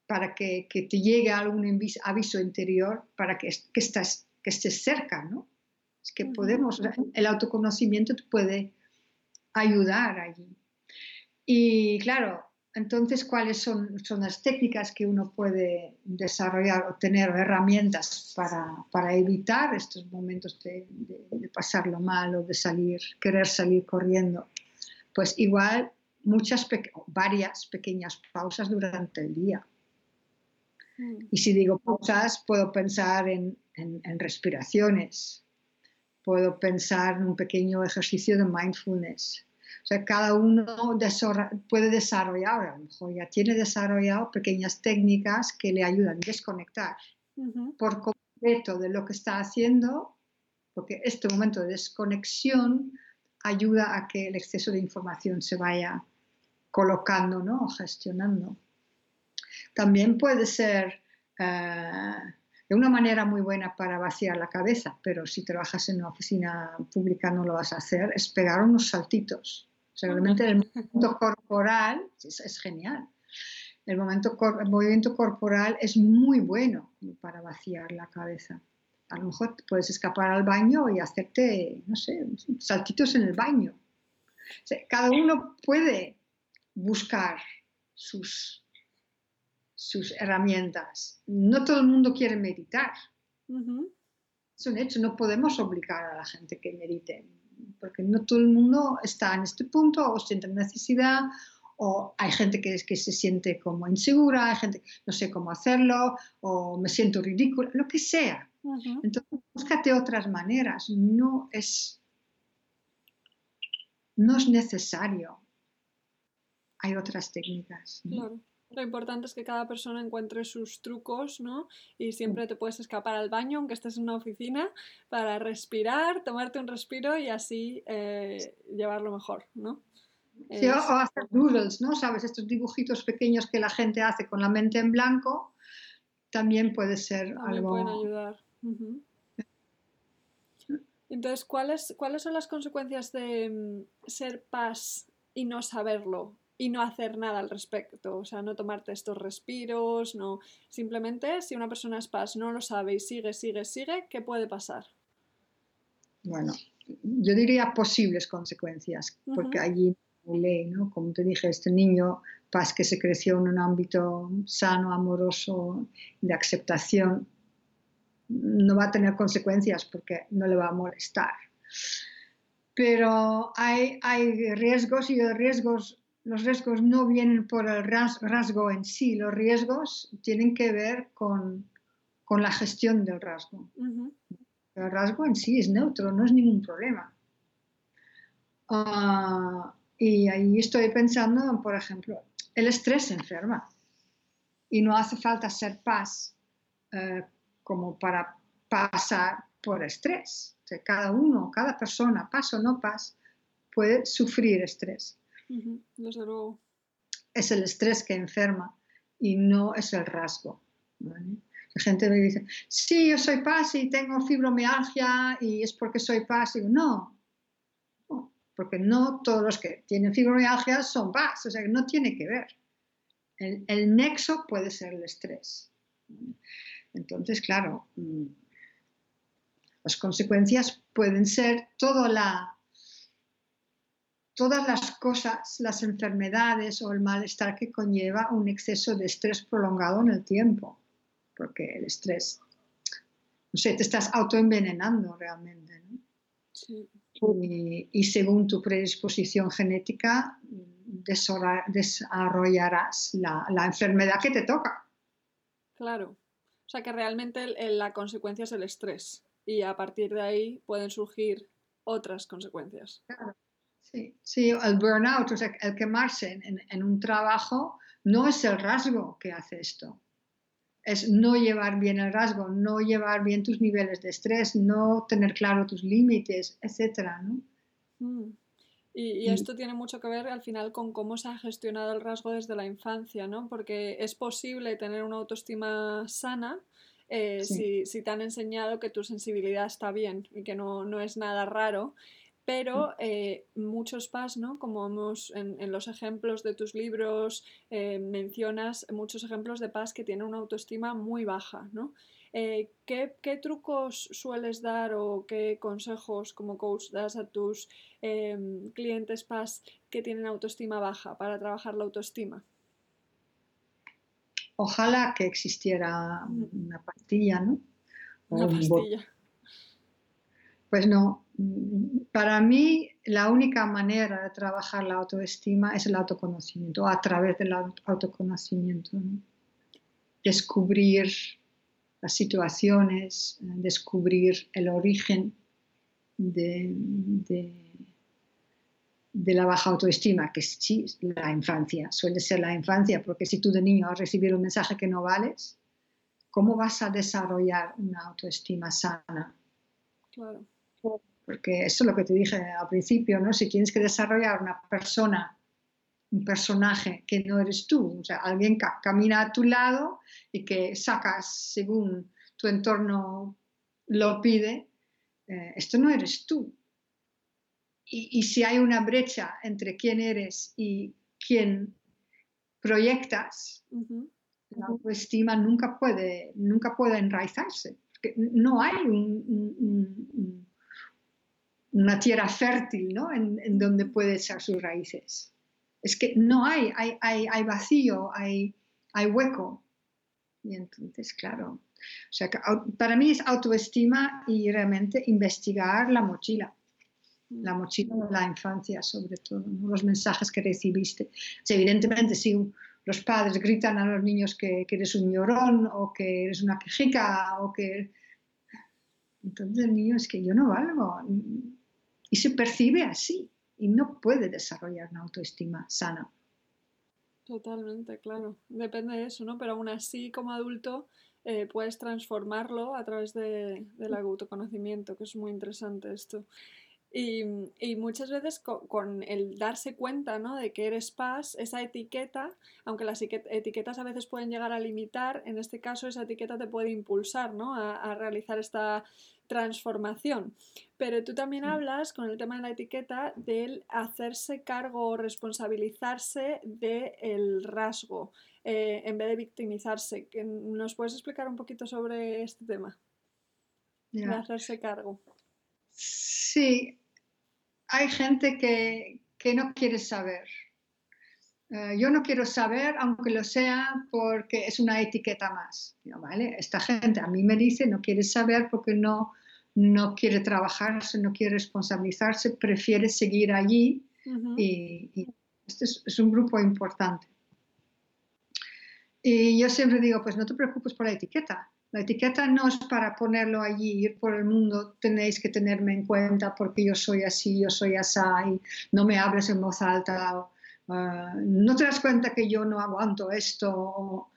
para que, te llegue algún aviso interior para que, que, estás, que estés cerca, ¿no? Es que podemos, el autoconocimiento te puede ayudar allí. Y claro, entonces, ¿cuáles son, son las técnicas que uno puede desarrollar o tener herramientas para, para evitar estos momentos de, de, pasarlo mal o de salir, querer salir corriendo? Pues igual muchas, varias pequeñas pausas durante el día. Y si digo pausas, puedo pensar en, respiraciones, puedo pensar en un pequeño ejercicio de mindfulness. O sea, cada uno puede desarrollar, a lo mejor ya tiene desarrollado pequeñas técnicas que le ayudan a desconectar por completo de lo que está haciendo, porque este momento de desconexión ayuda a que el exceso de información se vaya colocando ¿no? o gestionando. También puede ser eh, de una manera muy buena para vaciar la cabeza, pero si trabajas en una oficina pública no lo vas a hacer, es pegar unos saltitos. O sea, realmente el movimiento corporal es, genial. El, momento, el movimiento corporal es muy bueno para vaciar la cabeza. A lo mejor puedes escapar al baño y hacerte, no sé, saltitos en el baño. cada uno puede buscar sus, sus herramientas. No todo el mundo quiere meditar. Es un hecho, no podemos obligar a la gente que medite, porque no todo el mundo está en este punto o siente necesidad o hay gente que, que se siente como insegura, hay gente que no sé cómo hacerlo, o me siento ridícula, lo que sea. Entonces, búscate otras maneras, no es, no es necesario hay otras técnicas. Claro. Lo importante es que cada persona encuentre sus trucos, ¿no? Y siempre te puedes escapar al baño, aunque estés en una oficina, para respirar, tomarte un respiro y así eh, llevarlo mejor, ¿no? Sí, o hacer doodles, ¿no? ¿Sabes? Estos dibujitos pequeños que la gente hace con la mente en blanco, también puede ser algo... pueden ayudar. Entonces, ¿cuáles, ¿cuáles son las consecuencias de mm, ser paz y no saberlo? Y no hacer nada al respecto, o sea, no tomarte estos respiros, no, simplemente si una persona es paz no lo sabe y sigue, sigue, sigue, ¿qué puede pasar? Bueno, yo diría posibles consecuencias, porque allí hay ley, ¿no? Como te dije, este niño paz que se creció en un ámbito sano, amoroso, de aceptación, no va a tener consecuencias porque no le va a molestar. Pero hay, hay riesgos y los riesgos los riesgos no vienen por el rasgo en sí, los riesgos tienen que ver con, la gestión del rasgo. El rasgo en sí es neutro, no es ningún problema. Ah, y ahí estoy pensando, por ejemplo, el estrés enferma y no hace falta ser paz eh, como para pasar por estrés. cada uno, cada persona, paz o no paz, puede sufrir estrés. Es el estrés que enferma y no es el rasgo. La gente me dice, sí, yo soy paz y tengo fibromialgia y es porque soy paz. Y digo, no, porque no todos los que tienen fibromialgia son paz, o sea que no tiene que ver. El, el nexo puede ser el estrés. Entonces, claro, mm, las consecuencias pueden ser toda la todas las cosas, las enfermedades o el malestar que conlleva un exceso de estrés prolongado en el tiempo, porque el estrés, no sé, te estás autoenvenenando realmente. ¿no? Sí. Y, según tu predisposición genética, desarrollarás la, la, enfermedad que te toca. Claro. O sea que realmente la consecuencia es el estrés y a partir de ahí pueden surgir otras consecuencias. Claro. Sí, el burnout, o sea, el quemarse en, un trabajo, no es el rasgo que hace esto. Es no llevar bien el rasgo, no llevar bien tus niveles de estrés, no tener claro tus límites, etcétera, ¿no? Mm. Y, esto tiene mucho que ver al final con cómo se ha gestionado el rasgo desde la infancia, ¿no? Porque es posible tener una autoestima sana eh, si, si, te han enseñado que tu sensibilidad está bien y que no, no es nada raro pero eh, muchos PAS, ¿no? Como hemos en, los ejemplos de tus libros eh, mencionas muchos ejemplos de PAS que tienen una autoestima muy baja, ¿no? Eh, ¿qué, trucos sueles dar o qué consejos como coach das a tus clientes PAS que tienen autoestima baja para trabajar la autoestima? Ojalá que existiera una pastilla, ¿no? Una pastilla. Pues no, para mí la única manera de trabajar la autoestima es el autoconocimiento, a través del autoconocimiento. descubrir las situaciones, descubrir el origen de, la baja autoestima, que sí, la infancia, suele ser la infancia, porque si tú de niño has recibido un mensaje que no vales, ¿cómo vas a desarrollar una autoestima sana? Claro. Porque eso es lo que te dije al principio, ¿no? Si tienes que desarrollar una persona, un personaje que no eres tú, o sea, alguien que camina a tu lado y que sacas según tu entorno lo pide, eh, esto no eres tú. Y, si hay una brecha entre quién eres y quién proyectas, la autoestima nunca puede, nunca puede enraizarse. no hay una tierra fértil ¿no? en, donde puede echar sus raíces. Es que no hay, hay, vacío, hay, hueco. Y entonces, claro, o sea, para mí es autoestima y realmente investigar la mochila, la mochila de la infancia sobre todo, los mensajes que recibiste. evidentemente, si los padres gritan a los niños que, eres un llorón o que eres una quejica o que... Entonces el niño es que yo no valgo y se percibe así y no puede desarrollar una autoestima sana. Totalmente, claro. Depende de eso, ¿no? Pero aún así, como adulto, eh, puedes transformarlo a través de, del autoconocimiento, que es muy interesante esto. Y, y muchas veces con, el darse cuenta ¿no? de que eres paz, esa etiqueta, aunque las etiquetas a veces pueden llegar a limitar, en este caso esa etiqueta te puede impulsar ¿no? a, a realizar esta transformación. Pero tú también hablas con el tema de la etiqueta del hacerse cargo o responsabilizarse del rasgo. Eh, en vez de victimizarse. ¿Nos puedes explicar un poquito sobre este tema? De hacerse cargo. Sí, hay gente que, no quiere saber. Eh, yo no quiero saber, aunque lo sea, porque es una etiqueta más. ¿vale? Esta gente a mí me dice no quiere saber porque no, no quiere trabajarse, no quiere responsabilizarse, prefiere seguir allí. y, este es, un grupo importante. Y yo siempre digo, pues no te preocupes por la etiqueta. La etiqueta no es para ponerlo allí, ir por el mundo, tenéis que tenerme en cuenta porque yo soy así, yo soy así, no me hables en voz alta, ah, no te das cuenta que yo no aguanto esto.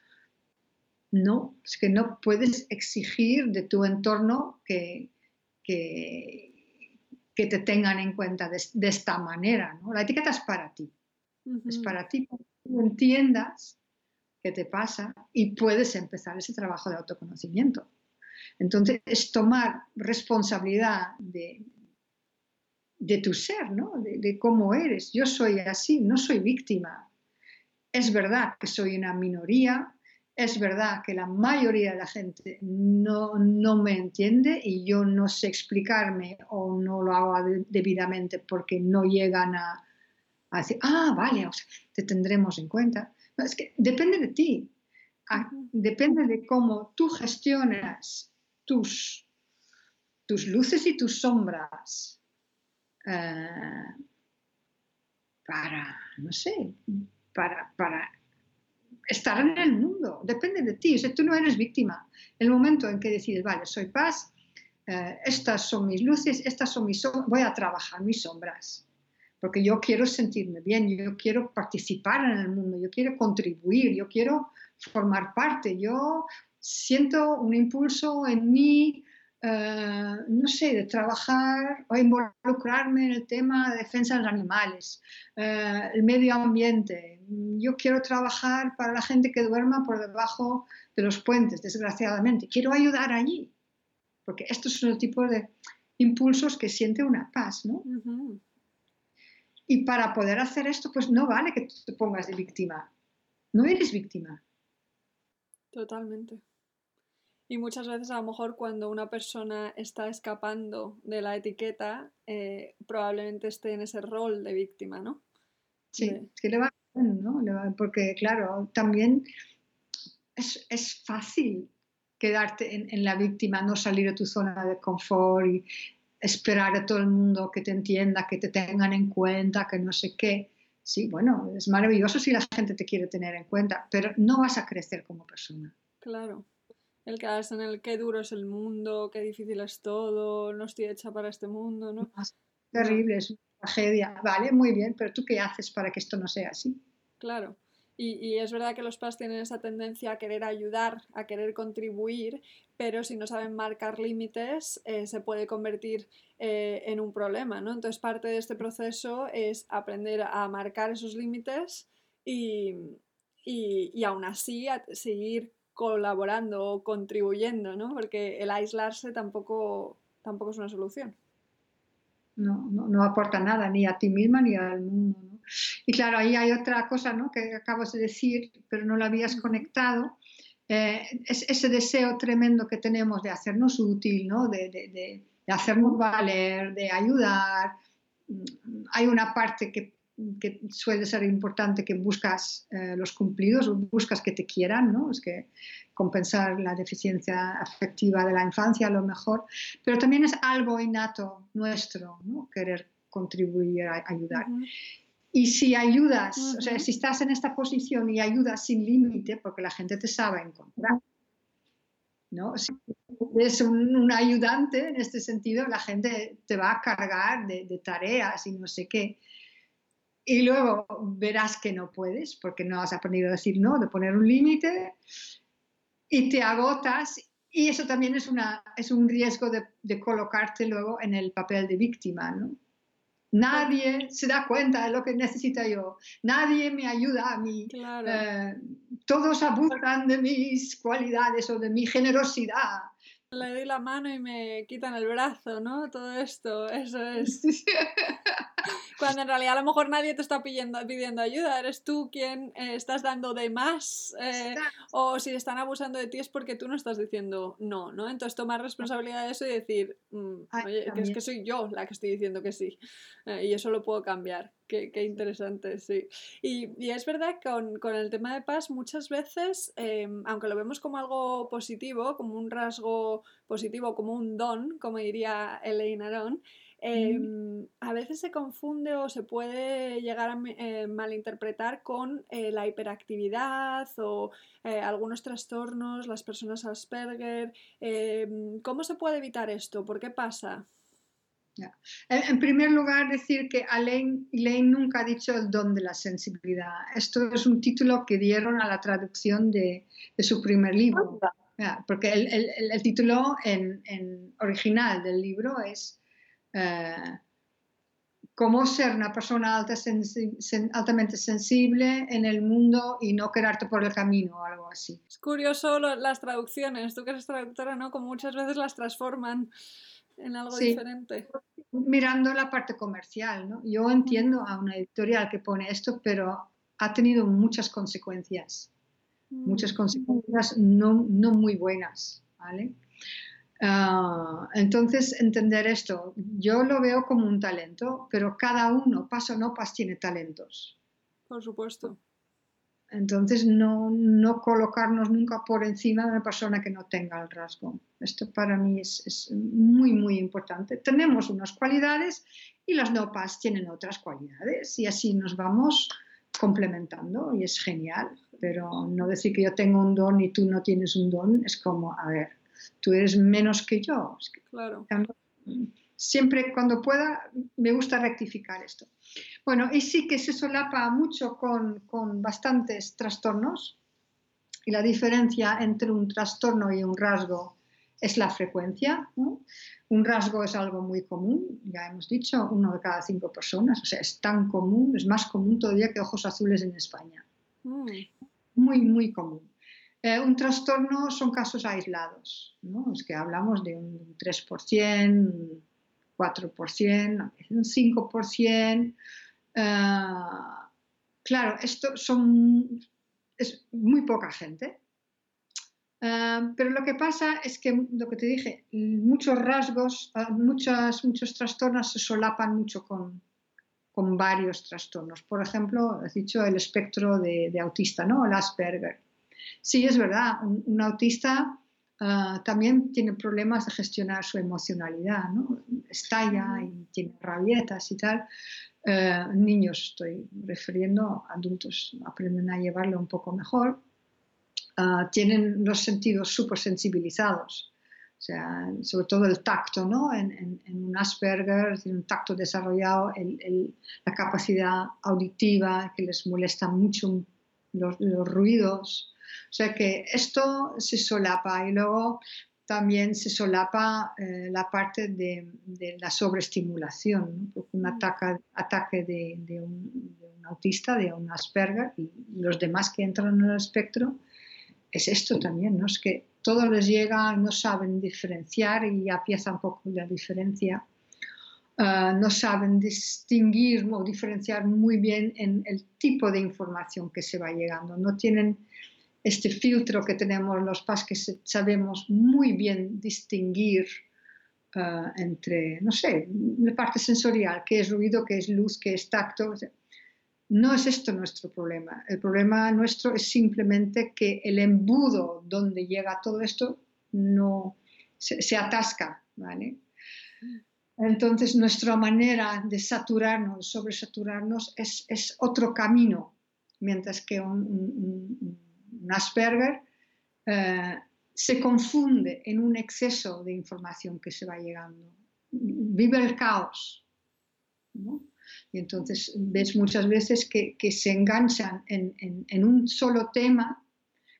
No, es que no puedes exigir de tu entorno que, que, que te tengan en cuenta de, esta manera. ¿no? La etiqueta es para ti, es para ti, para que tú entiendas te pasa y puedes empezar ese trabajo de autoconocimiento. Entonces, es tomar responsabilidad de, de tu ser, ¿no? de, cómo eres. Yo soy así, no soy víctima. Es verdad que soy una minoría, es verdad que la mayoría de la gente no, no me entiende y yo no sé explicarme o no lo hago debidamente porque no llegan a, a decir, ah, vale, te tendremos en cuenta. Es que depende de ti, ah, depende de cómo tú gestionas tus, tus luces y tus sombras eh, para, no sé, para, para estar en el mundo. Depende de ti, o tú no eres víctima. El momento en que decides, vale, soy paz, eh, estas son mis luces, estas son mis sombras, voy a trabajar mis sombras porque yo quiero sentirme bien, yo quiero participar en el mundo, yo quiero contribuir, yo quiero formar parte, yo siento un impulso en mí, eh, no sé, de trabajar o involucrarme en el tema de defensa de los animales, eh, el medio ambiente. Yo quiero trabajar para la gente que duerma por debajo de los puentes, desgraciadamente. Quiero ayudar allí, porque estos son el tipo de impulsos que siente una paz, ¿no? Y para poder hacer esto, pues no vale que tú te pongas de víctima. No eres víctima. Totalmente. Y muchas veces a lo mejor cuando una persona está escapando de la etiqueta, eh, probablemente esté en ese rol de víctima, ¿no? Sí, es que le va bien, ¿no? porque claro, también es, es fácil quedarte en, en, la víctima, no salir de tu zona de confort y, esperar a todo el mundo que te entienda, que te tengan en cuenta, que no sé qué. Sí, bueno, es maravilloso si la gente te quiere tener en cuenta, pero no vas a crecer como persona. Claro. El quedarse en el qué duro es el mundo, qué difícil es todo, no estoy hecha para este mundo, ¿no? terrible, es una tragedia. Vale, muy bien, pero ¿tú qué haces para que esto no sea así? Claro. Y, es verdad que los PAS tienen esa tendencia a querer ayudar, a querer contribuir, pero si no saben marcar límites, eh, se puede convertir eh, en un problema, ¿no? Entonces, parte de este proceso es aprender a marcar esos límites y, y, aún así seguir colaborando o contribuyendo, ¿no? Porque el aislarse tampoco, tampoco es una solución. No, no, aporta nada, ni a ti misma ni al mundo. Y claro, ahí hay otra cosa ¿no? que acabas de decir, pero no la habías conectado. Eh, es ese deseo tremendo que tenemos de hacernos útil, ¿no? de, de, de, hacernos valer, de ayudar. Hay una parte que, que suele ser importante que buscas eh, los cumplidos, buscas que te quieran, ¿no? es que compensar la deficiencia afectiva de la infancia a lo mejor, pero también es algo innato nuestro, ¿no? querer contribuir, a ayudar. Y si ayudas, o sea, si estás en esta posición y ayudas sin límite, porque la gente te sabe encontrar, ¿no? Si eres un, ayudante en este sentido, la gente te va a cargar de, de, tareas y no sé qué. Y luego verás que no puedes, porque no has aprendido a decir no, de poner un límite, y te agotas. Y eso también es, una, es un riesgo de, de colocarte luego en el papel de víctima, ¿no? Nadie se da cuenta de lo que necesito yo. Nadie me ayuda a mí. Eh, todos abusan de mis cualidades o de mi generosidad. Le doy la mano y me quitan el brazo, ¿no? Todo esto, eso es. Cuando en realidad a lo mejor nadie te está pidiendo, pidiendo ayuda, eres tú quien eh, estás dando de más eh, o si están abusando de ti es porque tú no estás diciendo no, ¿no? Entonces tomar responsabilidad de eso y decir, mm, oye, que es que soy yo la que estoy diciendo que sí eh, y eso lo puedo cambiar. Qué, qué interesante, sí. Y, y, es verdad que con, con, el tema de paz muchas veces, em, aunque lo vemos como algo positivo, como un rasgo positivo, como un don, como diría Elaine Aron, Em, a veces se confunde o se puede llegar a eh, malinterpretar con eh, la hiperactividad o eh, algunos trastornos, las personas Asperger. ¿Cómo se puede evitar esto? ¿Por qué pasa? En, primer lugar, decir que Elaine, nunca ha dicho el don de la sensibilidad. Esto es un título que dieron a la traducción de, su primer libro. porque el, título en, original del libro es eh, cómo ser una persona altamente sensible en el mundo y no quedarte por el camino o algo así. Es curioso las traducciones, tú que eres traductora, ¿no? Como muchas veces las transforman en algo diferente. Mirando la parte comercial, ¿no? Yo entiendo a una editorial que pone esto, pero ha tenido muchas consecuencias, muchas mm. consecuencias no, no muy buenas, ¿vale? Ah, entonces, entender esto, yo lo veo como un talento, pero cada uno, paso o no paso, tiene talentos. Por supuesto. Entonces, no, no, colocarnos nunca por encima de una persona que no tenga el rasgo. Esto para mí es, es muy, muy importante. Tenemos unas cualidades y las no pas tienen otras cualidades y así nos vamos complementando y es genial. Pero no decir que yo tengo un don y tú no tienes un don es como, a ver, tú eres menos que yo. Claro. Siempre cuando pueda me gusta rectificar esto. Bueno, y sí que se solapa mucho con, con bastantes trastornos y la diferencia entre un trastorno y un rasgo es la frecuencia. Un rasgo es algo muy común, ya hemos dicho, uno de cada cinco personas, o sea, es tan común, es más común todavía que ojos azules en España. Mm. Muy, muy común. Eh, un trastorno son casos aislados, ¿no? es que hablamos de un 3%, un 4%, un 5%. Uh, claro, esto son, es muy poca gente. Uh, pero lo que pasa es que, lo que te dije, muchos rasgos, uh, muchos, muchos trastornos se solapan mucho con, con varios trastornos. Por ejemplo, has dicho el espectro de, de autista, ¿no? El Asperger. Sí, es verdad, un, autista ah, también tiene problemas de gestionar su emocionalidad, ¿no? Estalla y tiene rabietas y tal. Eh, niños, estoy refiriendo, adultos aprenden a llevarlo un poco mejor. ah, tienen los sentidos súper sensibilizados. O sea, sobre todo el tacto, ¿no? En, un Asperger, tiene un tacto desarrollado, la capacidad auditiva, que les molesta mucho los, ruidos. O sea que esto se solapa y luego también se solapa eh, la parte de, la sobreestimulación, porque un mm. ataque, de, un, autista, de un Asperger y los demás que entran en el espectro, es esto también, ¿no? Es que todo les llega, no saben diferenciar y ya empieza un poco la diferencia. Ah, no saben distinguir o diferenciar muy bien en el tipo de información que se va llegando. No tienen este filtro que tenemos los PAS que sabemos muy bien distinguir ah, entre, no sé, la parte sensorial, qué es ruido, qué es luz, qué es tacto. No es esto nuestro problema. El problema nuestro es simplemente que el embudo donde llega todo esto no se, atasca, ¿vale? Entonces nuestra manera de saturarnos, sobresaturarnos es, es otro camino, mientras que un, Asperger eh, se confunde en un exceso de información que se va llegando. Vive el caos. ¿no? Y entonces ves muchas veces que, se enganchan en, un solo tema,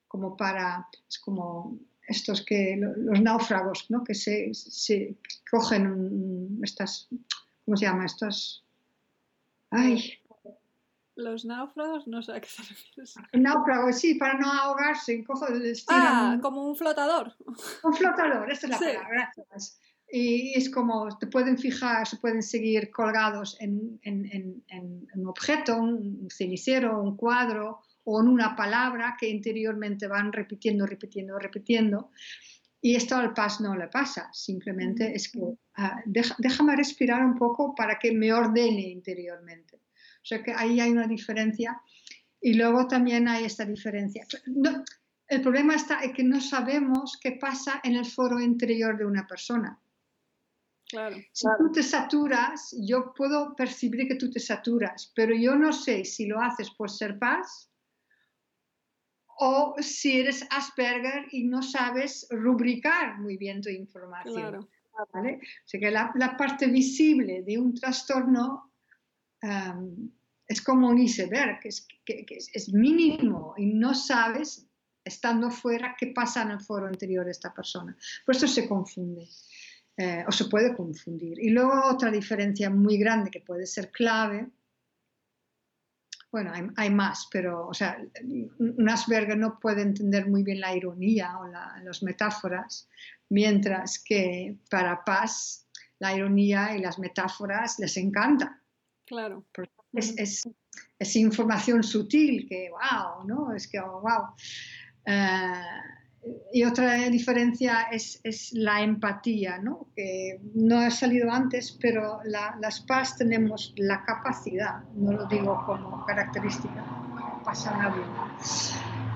como para, es como estos que, los náufragos, ¿no? que se, cogen estas, ¿cómo se llama? Estas, ay. Los náufragos, no sé a qué se refiere. Náufragos, sí, para no ahogarse, Ah, como un flotador. Un flotador, esta es la palabra, gracias y es como te pueden fijar, se pueden seguir colgados en, un objeto, un cenicero, un cuadro o en una palabra que interiormente van repitiendo, repitiendo, repitiendo. Y esto al PAS no le pasa, simplemente es que ah, déjame respirar un poco para que me ordene interiormente. O sea que ahí hay una diferencia. Y luego también hay esta diferencia. el problema está en que no sabemos qué pasa en el foro interior de una persona. Si tú te saturas, yo puedo percibir que tú te saturas, pero yo no sé si lo haces por ser paz o si eres Asperger y no sabes rubricar muy bien tu información. ¿vale? O sea que la, parte visible de un trastorno es como un iceberg, que es, que es mínimo y no sabes, estando fuera, qué pasa en el foro interior de esta persona. Por eso se confunde. Eh, o se puede confundir. Y luego otra diferencia muy grande que puede ser clave, bueno, hay, más, pero o sea, un Asperger no puede entender muy bien la ironía o las metáforas, mientras que para Paz la ironía y las metáforas les encanta. Claro. Es, es, información sutil que, wow, ¿no? Es que, wow. Eh, y otra diferencia es, es, la empatía, ¿no? que no ha salido antes, pero las PAS tenemos la capacidad, no lo digo como característica, pasa nada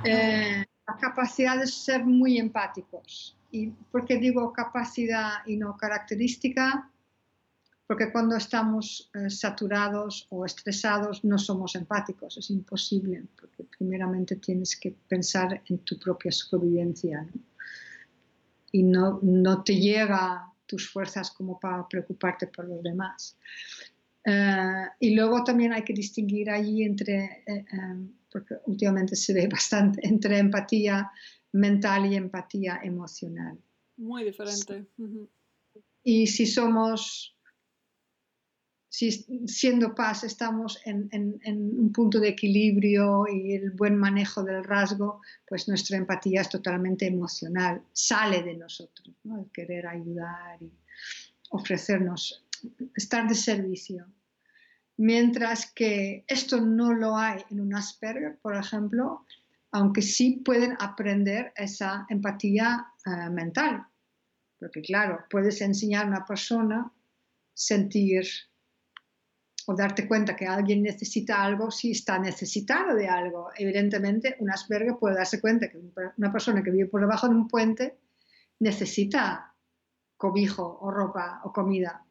eh, la capacidad de ser muy empáticos. ¿Y por qué digo capacidad y no característica? Porque cuando estamos eh, saturados o estresados no somos empáticos, es imposible, porque primeramente tienes que pensar en tu propia supervivencia y no, no te llega tus fuerzas como para preocuparte por los demás. Eh, y luego también hay que distinguir allí entre, eh, porque últimamente se ve bastante, entre empatía mental y empatía emocional. Muy diferente. Y si somos si siendo paz estamos en, un punto de equilibrio y el buen manejo del rasgo, pues nuestra empatía es totalmente emocional, sale de nosotros, el querer ayudar y ofrecernos, estar de servicio. Mientras que esto no lo hay en un Asperger, por ejemplo, aunque sí pueden aprender esa empatía eh, mental. Porque claro, puedes enseñar a una persona sentir o darte cuenta que alguien necesita algo si está necesitado de algo. Evidentemente, un Asperger puede darse cuenta que una persona que vive por debajo de un puente necesita cobijo o ropa o comida.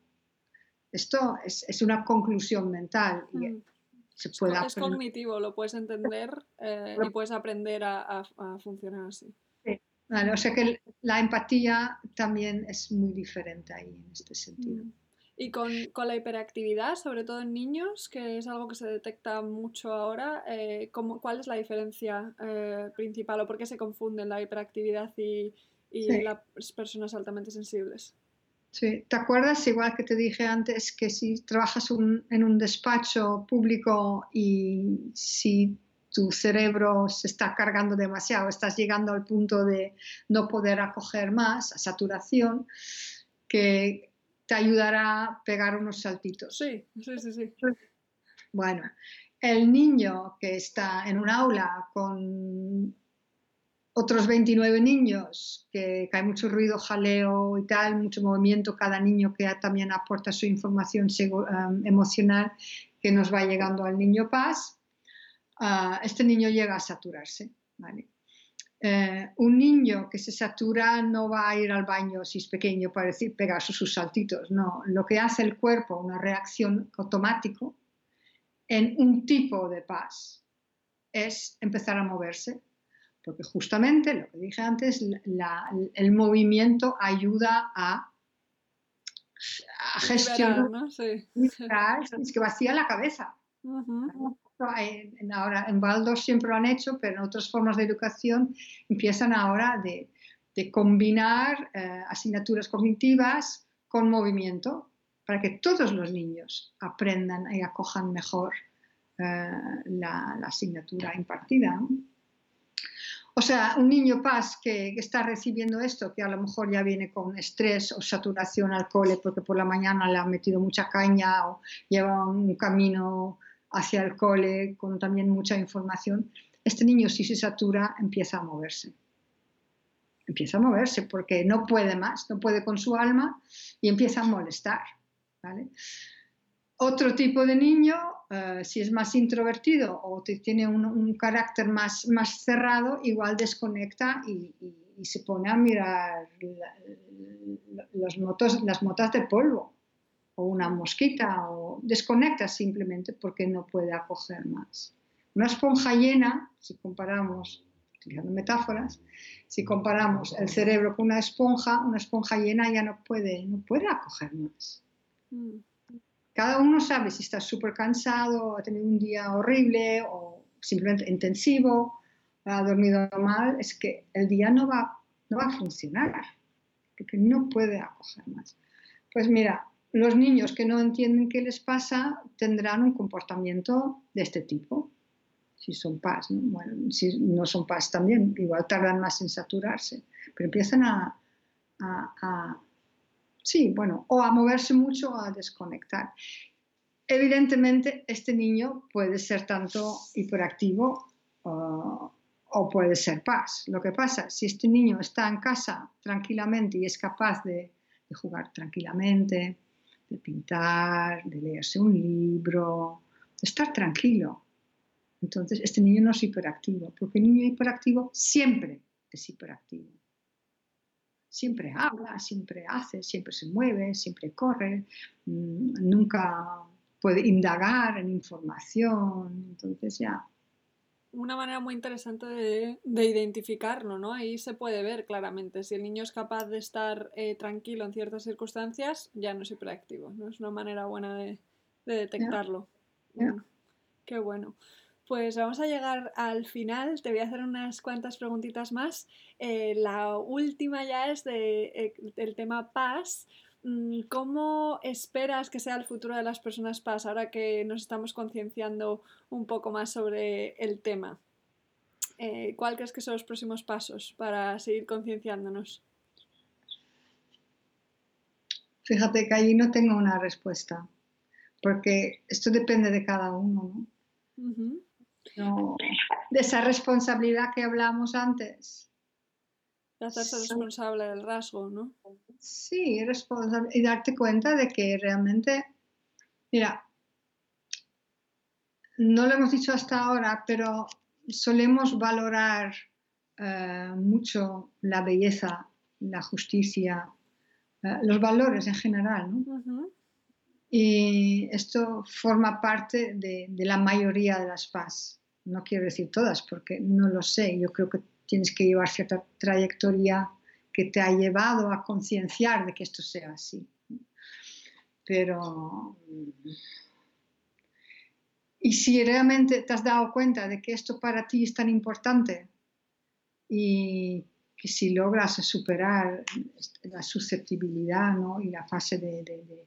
Esto es, una conclusión mental. Mm. se puede es, cognitivo, lo puedes entender eh, y puedes aprender a, funcionar así. o sea que la empatía también es muy diferente ahí en este sentido. Mm. Y con, la hiperactividad, sobre todo en niños, que es algo que se detecta mucho ahora, eh, ¿cuál es la diferencia eh, principal o por qué se confunden la hiperactividad y, las personas altamente sensibles? Sí, ¿te acuerdas? Igual que te dije antes, que si trabajas en un despacho público y si tu cerebro se está cargando demasiado, estás llegando al punto de no poder acoger más, a saturación, que te ayudará a pegar unos saltitos. Sí, sí, sí, sí. Bueno, el niño que está en un aula con otros 29 niños, que, hay mucho ruido, jaleo y tal, mucho movimiento, cada niño que también aporta su información um, emocional que nos va llegando al niño paz, ah, este niño llega a saturarse. ¿vale? Eh, un niño que se satura no va a ir al baño si es pequeño para decir pegar sus saltitos, no. Lo que hace el cuerpo, una reacción automática en un tipo de paz, es empezar a moverse, porque justamente lo que dije antes, el movimiento ayuda a, gestionar, es que vacía la cabeza. Ahora, en Waldorf siempre lo han hecho, pero en otras formas de educación empiezan ahora de, combinar eh, asignaturas cognitivas con movimiento para que todos los niños aprendan y acojan mejor eh, la, asignatura impartida. O sea, un niño paz que, que, está recibiendo esto, que a lo mejor ya viene con estrés o saturación al cole porque por la mañana le han metido mucha caña o lleva un camino hacia el cole con también mucha información, este niño si se satura empieza a moverse. Empieza a moverse porque no puede más, no puede con su alma y empieza a molestar. Otro tipo de niño, eh, si es más introvertido o tiene un, carácter más, más cerrado, igual desconecta y, se pone a mirar las motas de polvo o una mosquita o desconecta simplemente porque no puede acoger más. Una esponja llena, si comparamos, utilizando metáforas, si comparamos el cerebro con una esponja, una esponja llena ya no puede, no puede acoger más. Mm. Cada uno sabe si está súper cansado, ha tenido un día horrible o simplemente intensivo, ha dormido mal, es que el día no va, no va a funcionar porque no puede acoger más. Pues mira, los niños que no entienden qué les pasa tendrán un comportamiento de este tipo. Si son paz, ¿no? Bueno, si no son paz también, igual tardan más en saturarse, pero empiezan a, sí, bueno, o a moverse mucho o a desconectar. Evidentemente, este niño puede ser tanto hiperactivo o puede ser paz. Lo que pasa, si este niño está en casa tranquilamente y es capaz de jugar tranquilamente, de pintar, de leerse un libro, de estar tranquilo. Entonces, este niño no es hiperactivo, porque el niño hiperactivo siempre es hiperactivo. Siempre habla, siempre hace, siempre se mueve, siempre corre, mm, nunca puede indagar en información. Entonces ya una manera muy interesante de, identificarlo, ¿no? Ahí se puede ver claramente. Si el niño es capaz de estar eh, tranquilo en ciertas circunstancias, ya no es hiperactivo, ¿no? Es una manera buena de, detectarlo. Mm, qué bueno. Pues vamos a llegar al final. Te voy a hacer unas cuantas preguntitas más. Eh, la última ya es de, eh, del tema paz. Mm, ¿Cómo esperas que sea el futuro de las personas paz ahora que nos estamos concienciando un poco más sobre el tema? Eh, ¿Cuál crees que son los próximos pasos para seguir concienciándonos? Fíjate que ahí no tengo una respuesta, porque esto depende de cada uno, ¿no? de esa responsabilidad que hablamos antes de hacerse responsable del rasgo, ¿no? Sí, responsable y darte cuenta de que realmente, mira, no lo hemos dicho hasta ahora, pero solemos valorar eh, mucho la belleza, la justicia, eh, los valores en general, ¿no? Y esto forma parte de, de la mayoría de las PAS. No quiero decir todas porque no lo sé. Yo creo que tienes que llevar cierta trayectoria que te ha llevado a concienciar de que esto sea así. Pero... Y si realmente te has dado cuenta de que esto para ti es tan importante y que si logras superar la susceptibilidad ¿no? y la fase de,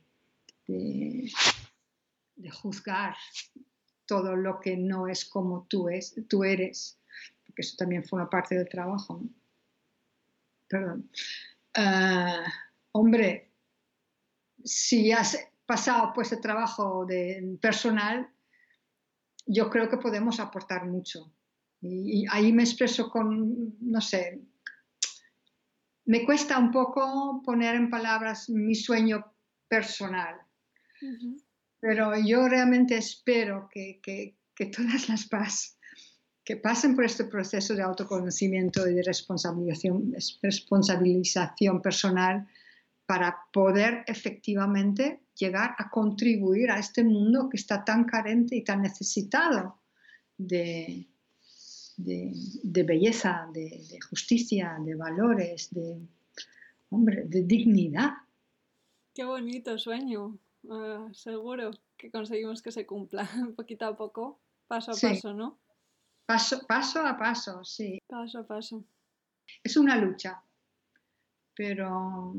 juzgar todo lo que no es como tú, es, tú eres, porque eso también forma parte del trabajo. Perdón. Ah, hombre, si has pasado pues el trabajo de personal, yo creo que podemos aportar mucho. Y, ahí me expreso con, no sé, me cuesta un poco poner en palabras mi sueño personal, pero yo realmente espero que, que, que todas las paz que pasen por este proceso de autoconocimiento y de responsabilización, responsabilización personal para poder efectivamente llegar a contribuir a este mundo que está tan carente y tan necesitado de, de, belleza, de, justicia, de valores, de, hombre, de dignidad. Qué bonito sueño. Ah, seguro que conseguimos que se cumpla poquito a poco, paso a paso, ¿no? Paso, paso a paso, sí. Paso a paso. Es una lucha, pero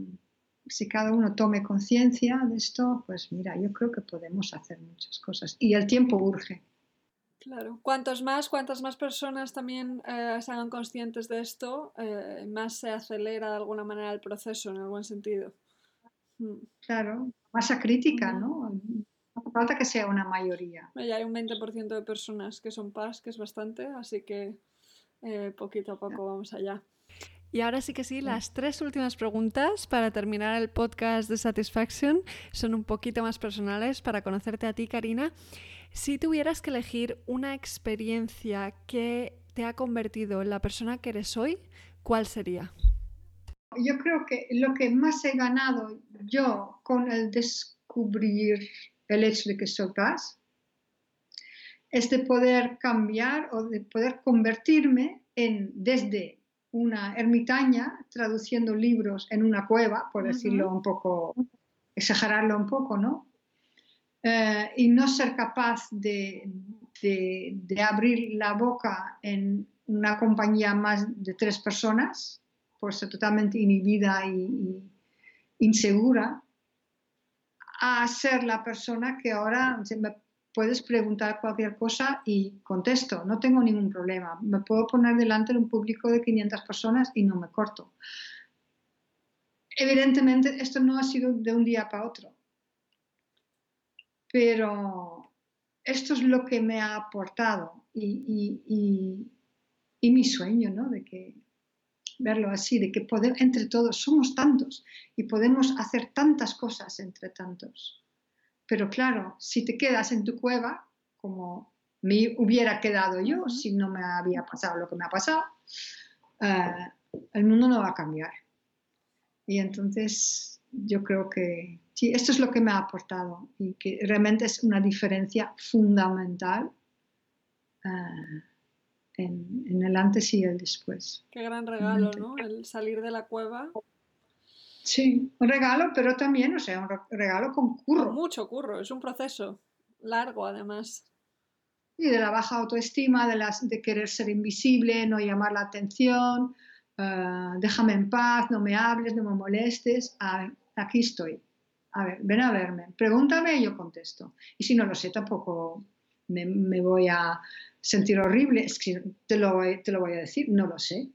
si cada uno tome conciencia de esto, pues mira, yo creo que podemos hacer muchas cosas. Y el tiempo urge. Claro, cuantos más, cuantas más personas también eh, se hagan conscientes de esto, eh, más se acelera de alguna manera el proceso, en algún sentido. Mm. Claro, masa crítica, ¿no? Falta que sea una mayoría. Ya hay un 20% de personas que son PAS, que es bastante, así que eh, poquito a poco vamos allá. Y ahora sí que sí, las tres últimas preguntas para terminar el podcast de Satisfaction son un poquito más personales para conocerte a ti, Karina. Si tuvieras que elegir una experiencia que te ha convertido en la persona que eres hoy, ¿cuál sería? Yo creo que lo que más he ganado yo con el descubrir el hecho de que soy paz es de poder cambiar o de poder convertirme en desde una ermitaña traduciendo libros en una cueva, por decirlo un poco, exagerarlo un poco, ¿no? Eh, y no ser capaz de, abrir la boca en una compañía más de tres personas, por ser totalmente inhibida y, insegura, a ser la persona que ahora me puedes preguntar cualquier cosa y contesto, no tengo ningún problema. Me puedo poner delante de un público de 500 personas y no me corto. Evidentemente, esto no ha sido de un día para otro pero esto es lo que me ha aportado y, mi sueño, ¿no? De que verlo así, de que poder, entre todos somos tantos y podemos hacer tantas cosas entre tantos. Pero claro, si te quedas en tu cueva, como me hubiera quedado yo si no me había pasado lo que me ha pasado, eh, el mundo no va a cambiar. Y entonces yo creo que sí, esto es lo que me ha aportado y que realmente es una diferencia fundamental eh, en, el antes y el después. Qué gran regalo, ¿no? El salir de la cueva. Sí, un regalo, pero también, o sea, un regalo con curro. Con mucho curro, es un proceso largo además. Y de la baja autoestima, de, las, de querer ser invisible, no llamar la atención, eh, déjame en paz, no me hables, no me molestes, aquí estoy. A ver, ven a verme, pregúntame y yo contesto. Y si no lo sé, tampoco me, voy a sentir horrible. Es que te lo, te lo, voy a decir, no lo sé.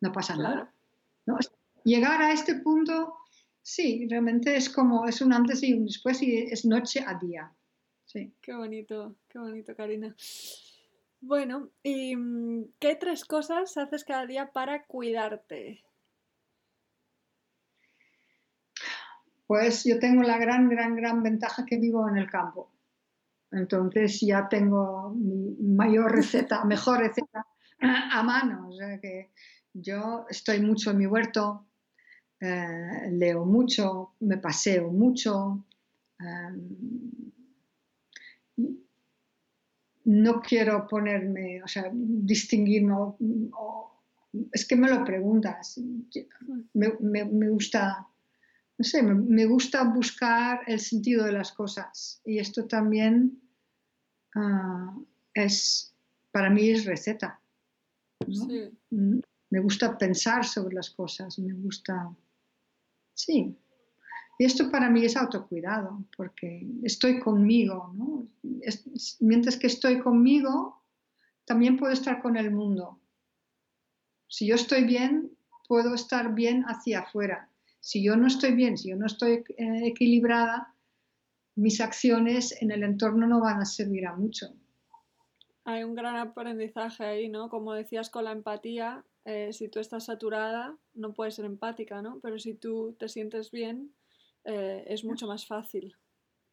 No pasa nada. Llegar a este punto, sí, realmente es como, es un antes y un después y es noche a día. Sí. Qué bonito, qué bonito, Karina. Bueno, ¿y mm, qué tres cosas haces cada día para cuidarte? Pues yo tengo la gran, gran, gran ventaja que vivo en el campo. Entonces ya tengo mi mayor receta, mejor receta a mano. O sea que yo estoy mucho en mi huerto, eh, leo mucho, me paseo mucho, em, no quiero ponerme, o sea, distinguirme, es que me lo preguntas, me, gusta, no sé, me, gusta buscar el sentido de las cosas y esto también ah, es, para mí es receta. Mm, me gusta pensar sobre las cosas, me gusta, sí, y esto para mí es autocuidado, porque estoy conmigo, ¿no? mientras que estoy conmigo, también puedo estar con el mundo. Si yo estoy bien, puedo estar bien hacia afuera. Si yo no estoy bien, si yo no estoy eh, equilibrada, mis acciones en el entorno no van a servir a mucho. Hay un gran aprendizaje ahí, ¿no? Como decías con la empatía, eh, si tú estás saturada, no puedes ser empática, ¿no? Pero si tú te sientes bien, eh, es mucho más fácil.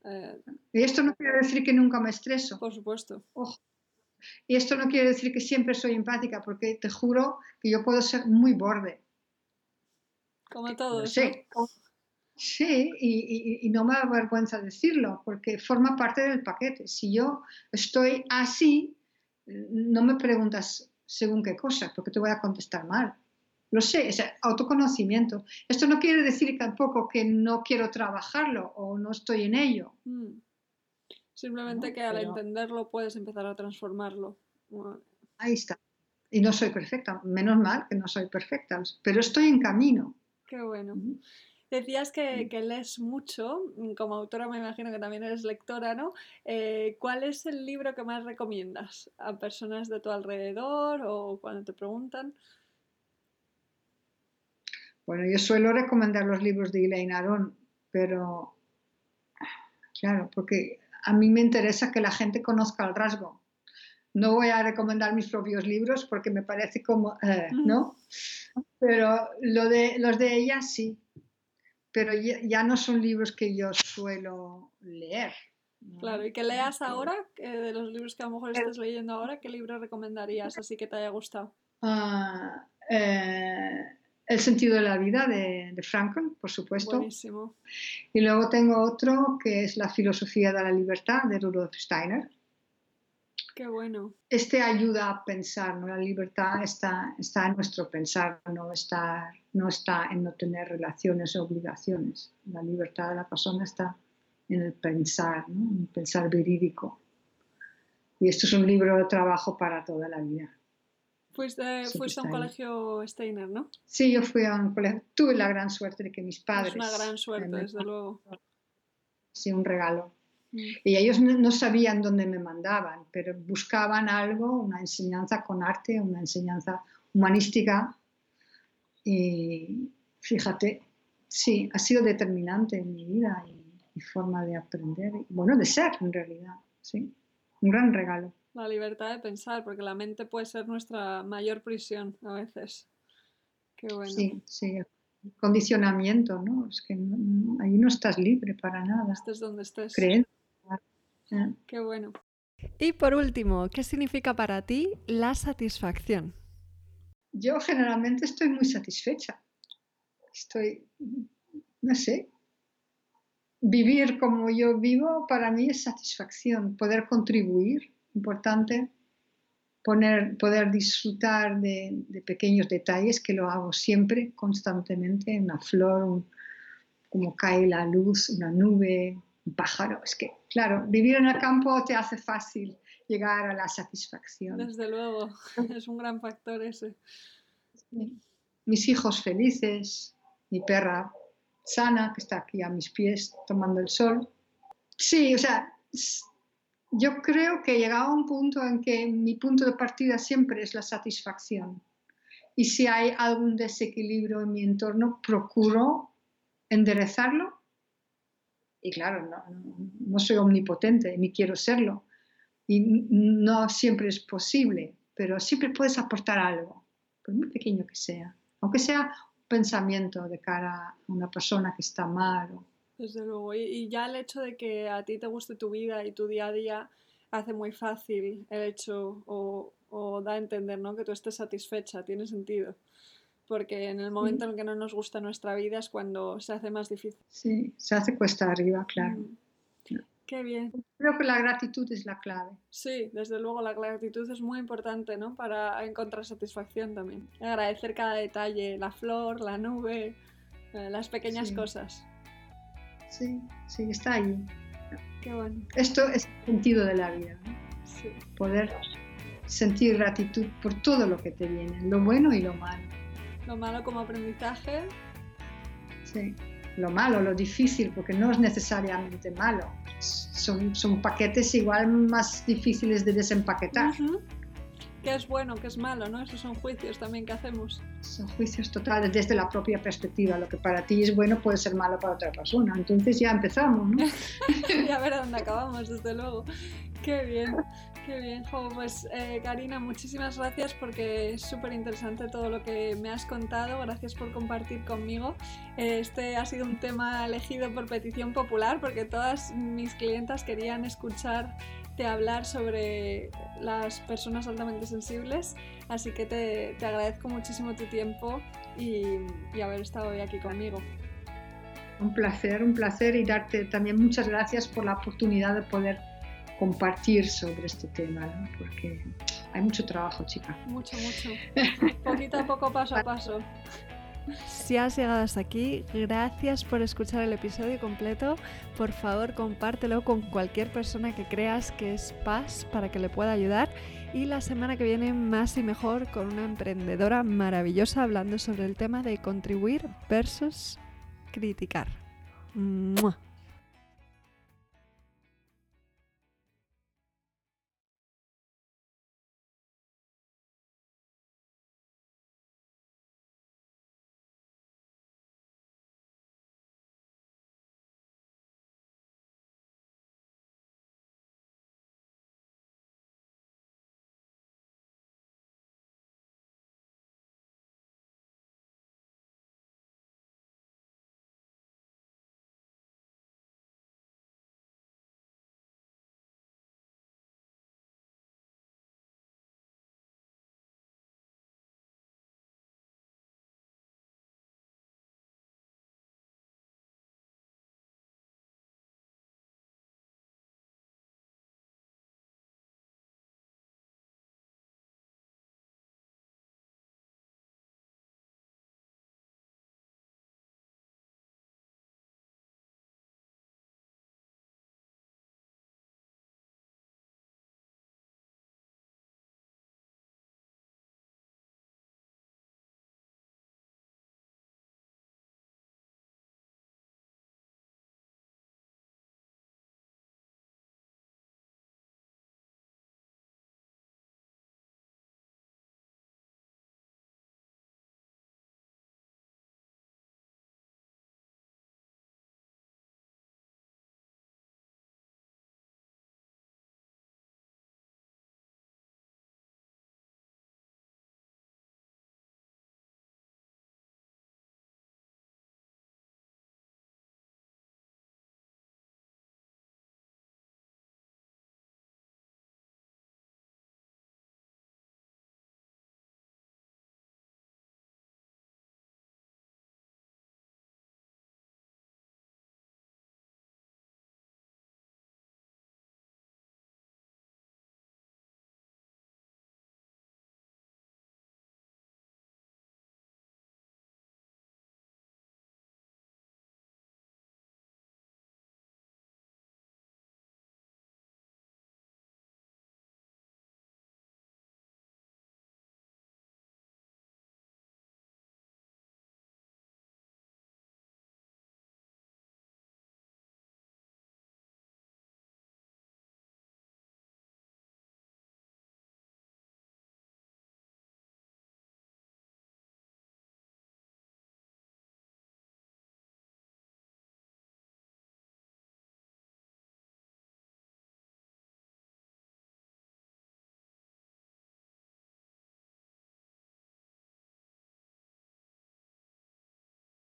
Eh, y esto no quiere decir que nunca me estreso. Por supuesto. Y esto no quiere decir que siempre soy empática, porque te juro que yo puedo ser muy borde. Como todo. Sí, sí y, y, no me da vergüenza decirlo, porque forma parte del paquete. Si yo estoy así, no me preguntas según qué cosa, porque te voy a contestar mal. Lo sé, es autoconocimiento. Esto no quiere decir tampoco que no quiero trabajarlo o no estoy en ello. Mm. Simplemente que al entenderlo puedes empezar a transformarlo. Ahí está. Y no soy perfecta, menos mal que no soy perfecta, pero estoy en camino. Qué bueno. Decías que, lees mucho, como autora me imagino que también eres lectora, ¿no? Eh, ¿Cuál es el libro que más recomiendas a personas de tu alrededor o cuando te preguntan? Bueno, yo suelo recomendar los libros de Elaine Aron, pero claro, porque a mí me interesa que la gente conozca el rasgo. No voy a recomendar mis propios libros porque me parece como, eh, ¿no? Pero lo de, los de ella sí. Pero ya, no son libros que yo suelo leer. Claro, y que leas ahora, de los libros que a lo mejor estés leyendo ahora, ¿qué libro recomendarías así que te haya gustado? Ah, eh, el sentido de la vida de, de Frankl, por supuesto. Buenísimo. Y luego tengo otro que es La filosofía de la libertad de Rudolf Steiner. Qué bueno. Este ayuda a pensar, ¿no? La libertad está, está en nuestro pensar, no está, no está en no tener relaciones o obligaciones. La libertad de la persona está en el pensar, ¿no? en el pensar verídico. Y esto es un libro de trabajo para toda la vida. Fuiste, a un colegio Steiner, ¿no? Sí, yo fui a un colegio. Tuve la gran suerte de que mis padres. Es una gran suerte, desde luego. Sí, un regalo. Mm. Y ellos no, sabían dónde me mandaban, pero buscaban algo, una enseñanza con arte, una enseñanza humanística. Y fíjate, sí, ha sido determinante en mi vida y, y forma de aprender, bueno, de ser en realidad, sí. Un gran regalo. La libertad de pensar, porque la mente puede ser nuestra mayor prisión a veces. Qué bueno. Sí, sí. Condicionamiento, ¿no? Es que ahí no estás libre para nada. Estés donde estés. Creen. Qué bueno. Y por último, ¿qué significa para ti la satisfacción? Yo generalmente estoy muy satisfecha. Estoy, no sé, vivir como yo vivo para mí es satisfacción, poder contribuir importante poner, poder disfrutar de, pequeños detalles, que lo hago siempre, constantemente, una flor, como cae la luz, una nube, un pájaro. Es que, claro, vivir en el campo te hace fácil llegar a la satisfacción. Desde luego, es un gran factor ese. Mis hijos felices, mi perra sana, que está aquí a mis pies tomando el sol. Sí, o sea, yo creo que he llegado a un punto en que mi punto de partida siempre es la satisfacción. Y si hay algún desequilibrio en mi entorno, procuro enderezarlo. Y claro, no, soy omnipotente, ni quiero serlo. Y no siempre es posible, pero siempre puedes aportar algo, por muy pequeño que sea. Aunque sea un pensamiento de cara a una persona que está mal desde luego, y, ya el hecho de que a ti te guste tu vida y tu día a día hace muy fácil el hecho o, da a entender ¿no? que tú estés satisfecha, tiene sentido. Porque en el momento en que no nos gusta nuestra vida es cuando se hace más difícil. Sí, se hace cuesta arriba, claro. Mm. Qué bien. Creo que la gratitud es la clave. Sí, desde luego la gratitud es muy importante, ¿no? Para encontrar satisfacción también. Agradecer cada detalle, la flor, la nube, eh, las pequeñas cosas. Sí, sí, está ahí. Qué bueno. Esto es el sentido de la vida, ¿no? Sí. Poder sentir gratitud por todo lo que te viene, lo bueno y lo malo. Lo malo como aprendizaje. Sí, lo malo, lo difícil, porque no es necesariamente malo. Son, son paquetes igual más difíciles de desempaquetar. ¿Qué es bueno, qué es malo? ¿no? Esos son juicios también que hacemos. Son juicios totales desde la propia perspectiva. Lo que para ti es bueno puede ser malo para otra persona. Entonces ya empezamos, ¿no? y a ver a dónde acabamos, desde luego. Qué bien. Qué bien, pues eh, Karina, muchísimas gracias porque es súper interesante todo lo que me has contado. Gracias por compartir conmigo. Este ha sido un tema elegido por petición popular porque todas mis clientas querían escucharte hablar sobre las personas altamente sensibles. Así que te, agradezco muchísimo tu tiempo y, y haber estado hoy aquí conmigo. Un placer, un placer y darte también muchas gracias por la oportunidad de poder compartir sobre este tema, porque hay mucho trabajo, chica. Mucho, mucho. Poquito a poco, paso a paso. Si has llegado hasta aquí, gracias por escuchar el episodio completo. Por favor, compártelo con cualquier persona que creas que es paz para que le pueda ayudar. Y la semana que viene, más y mejor, con una emprendedora maravillosa hablando sobre el tema de contribuir versus criticar. ¡Mua!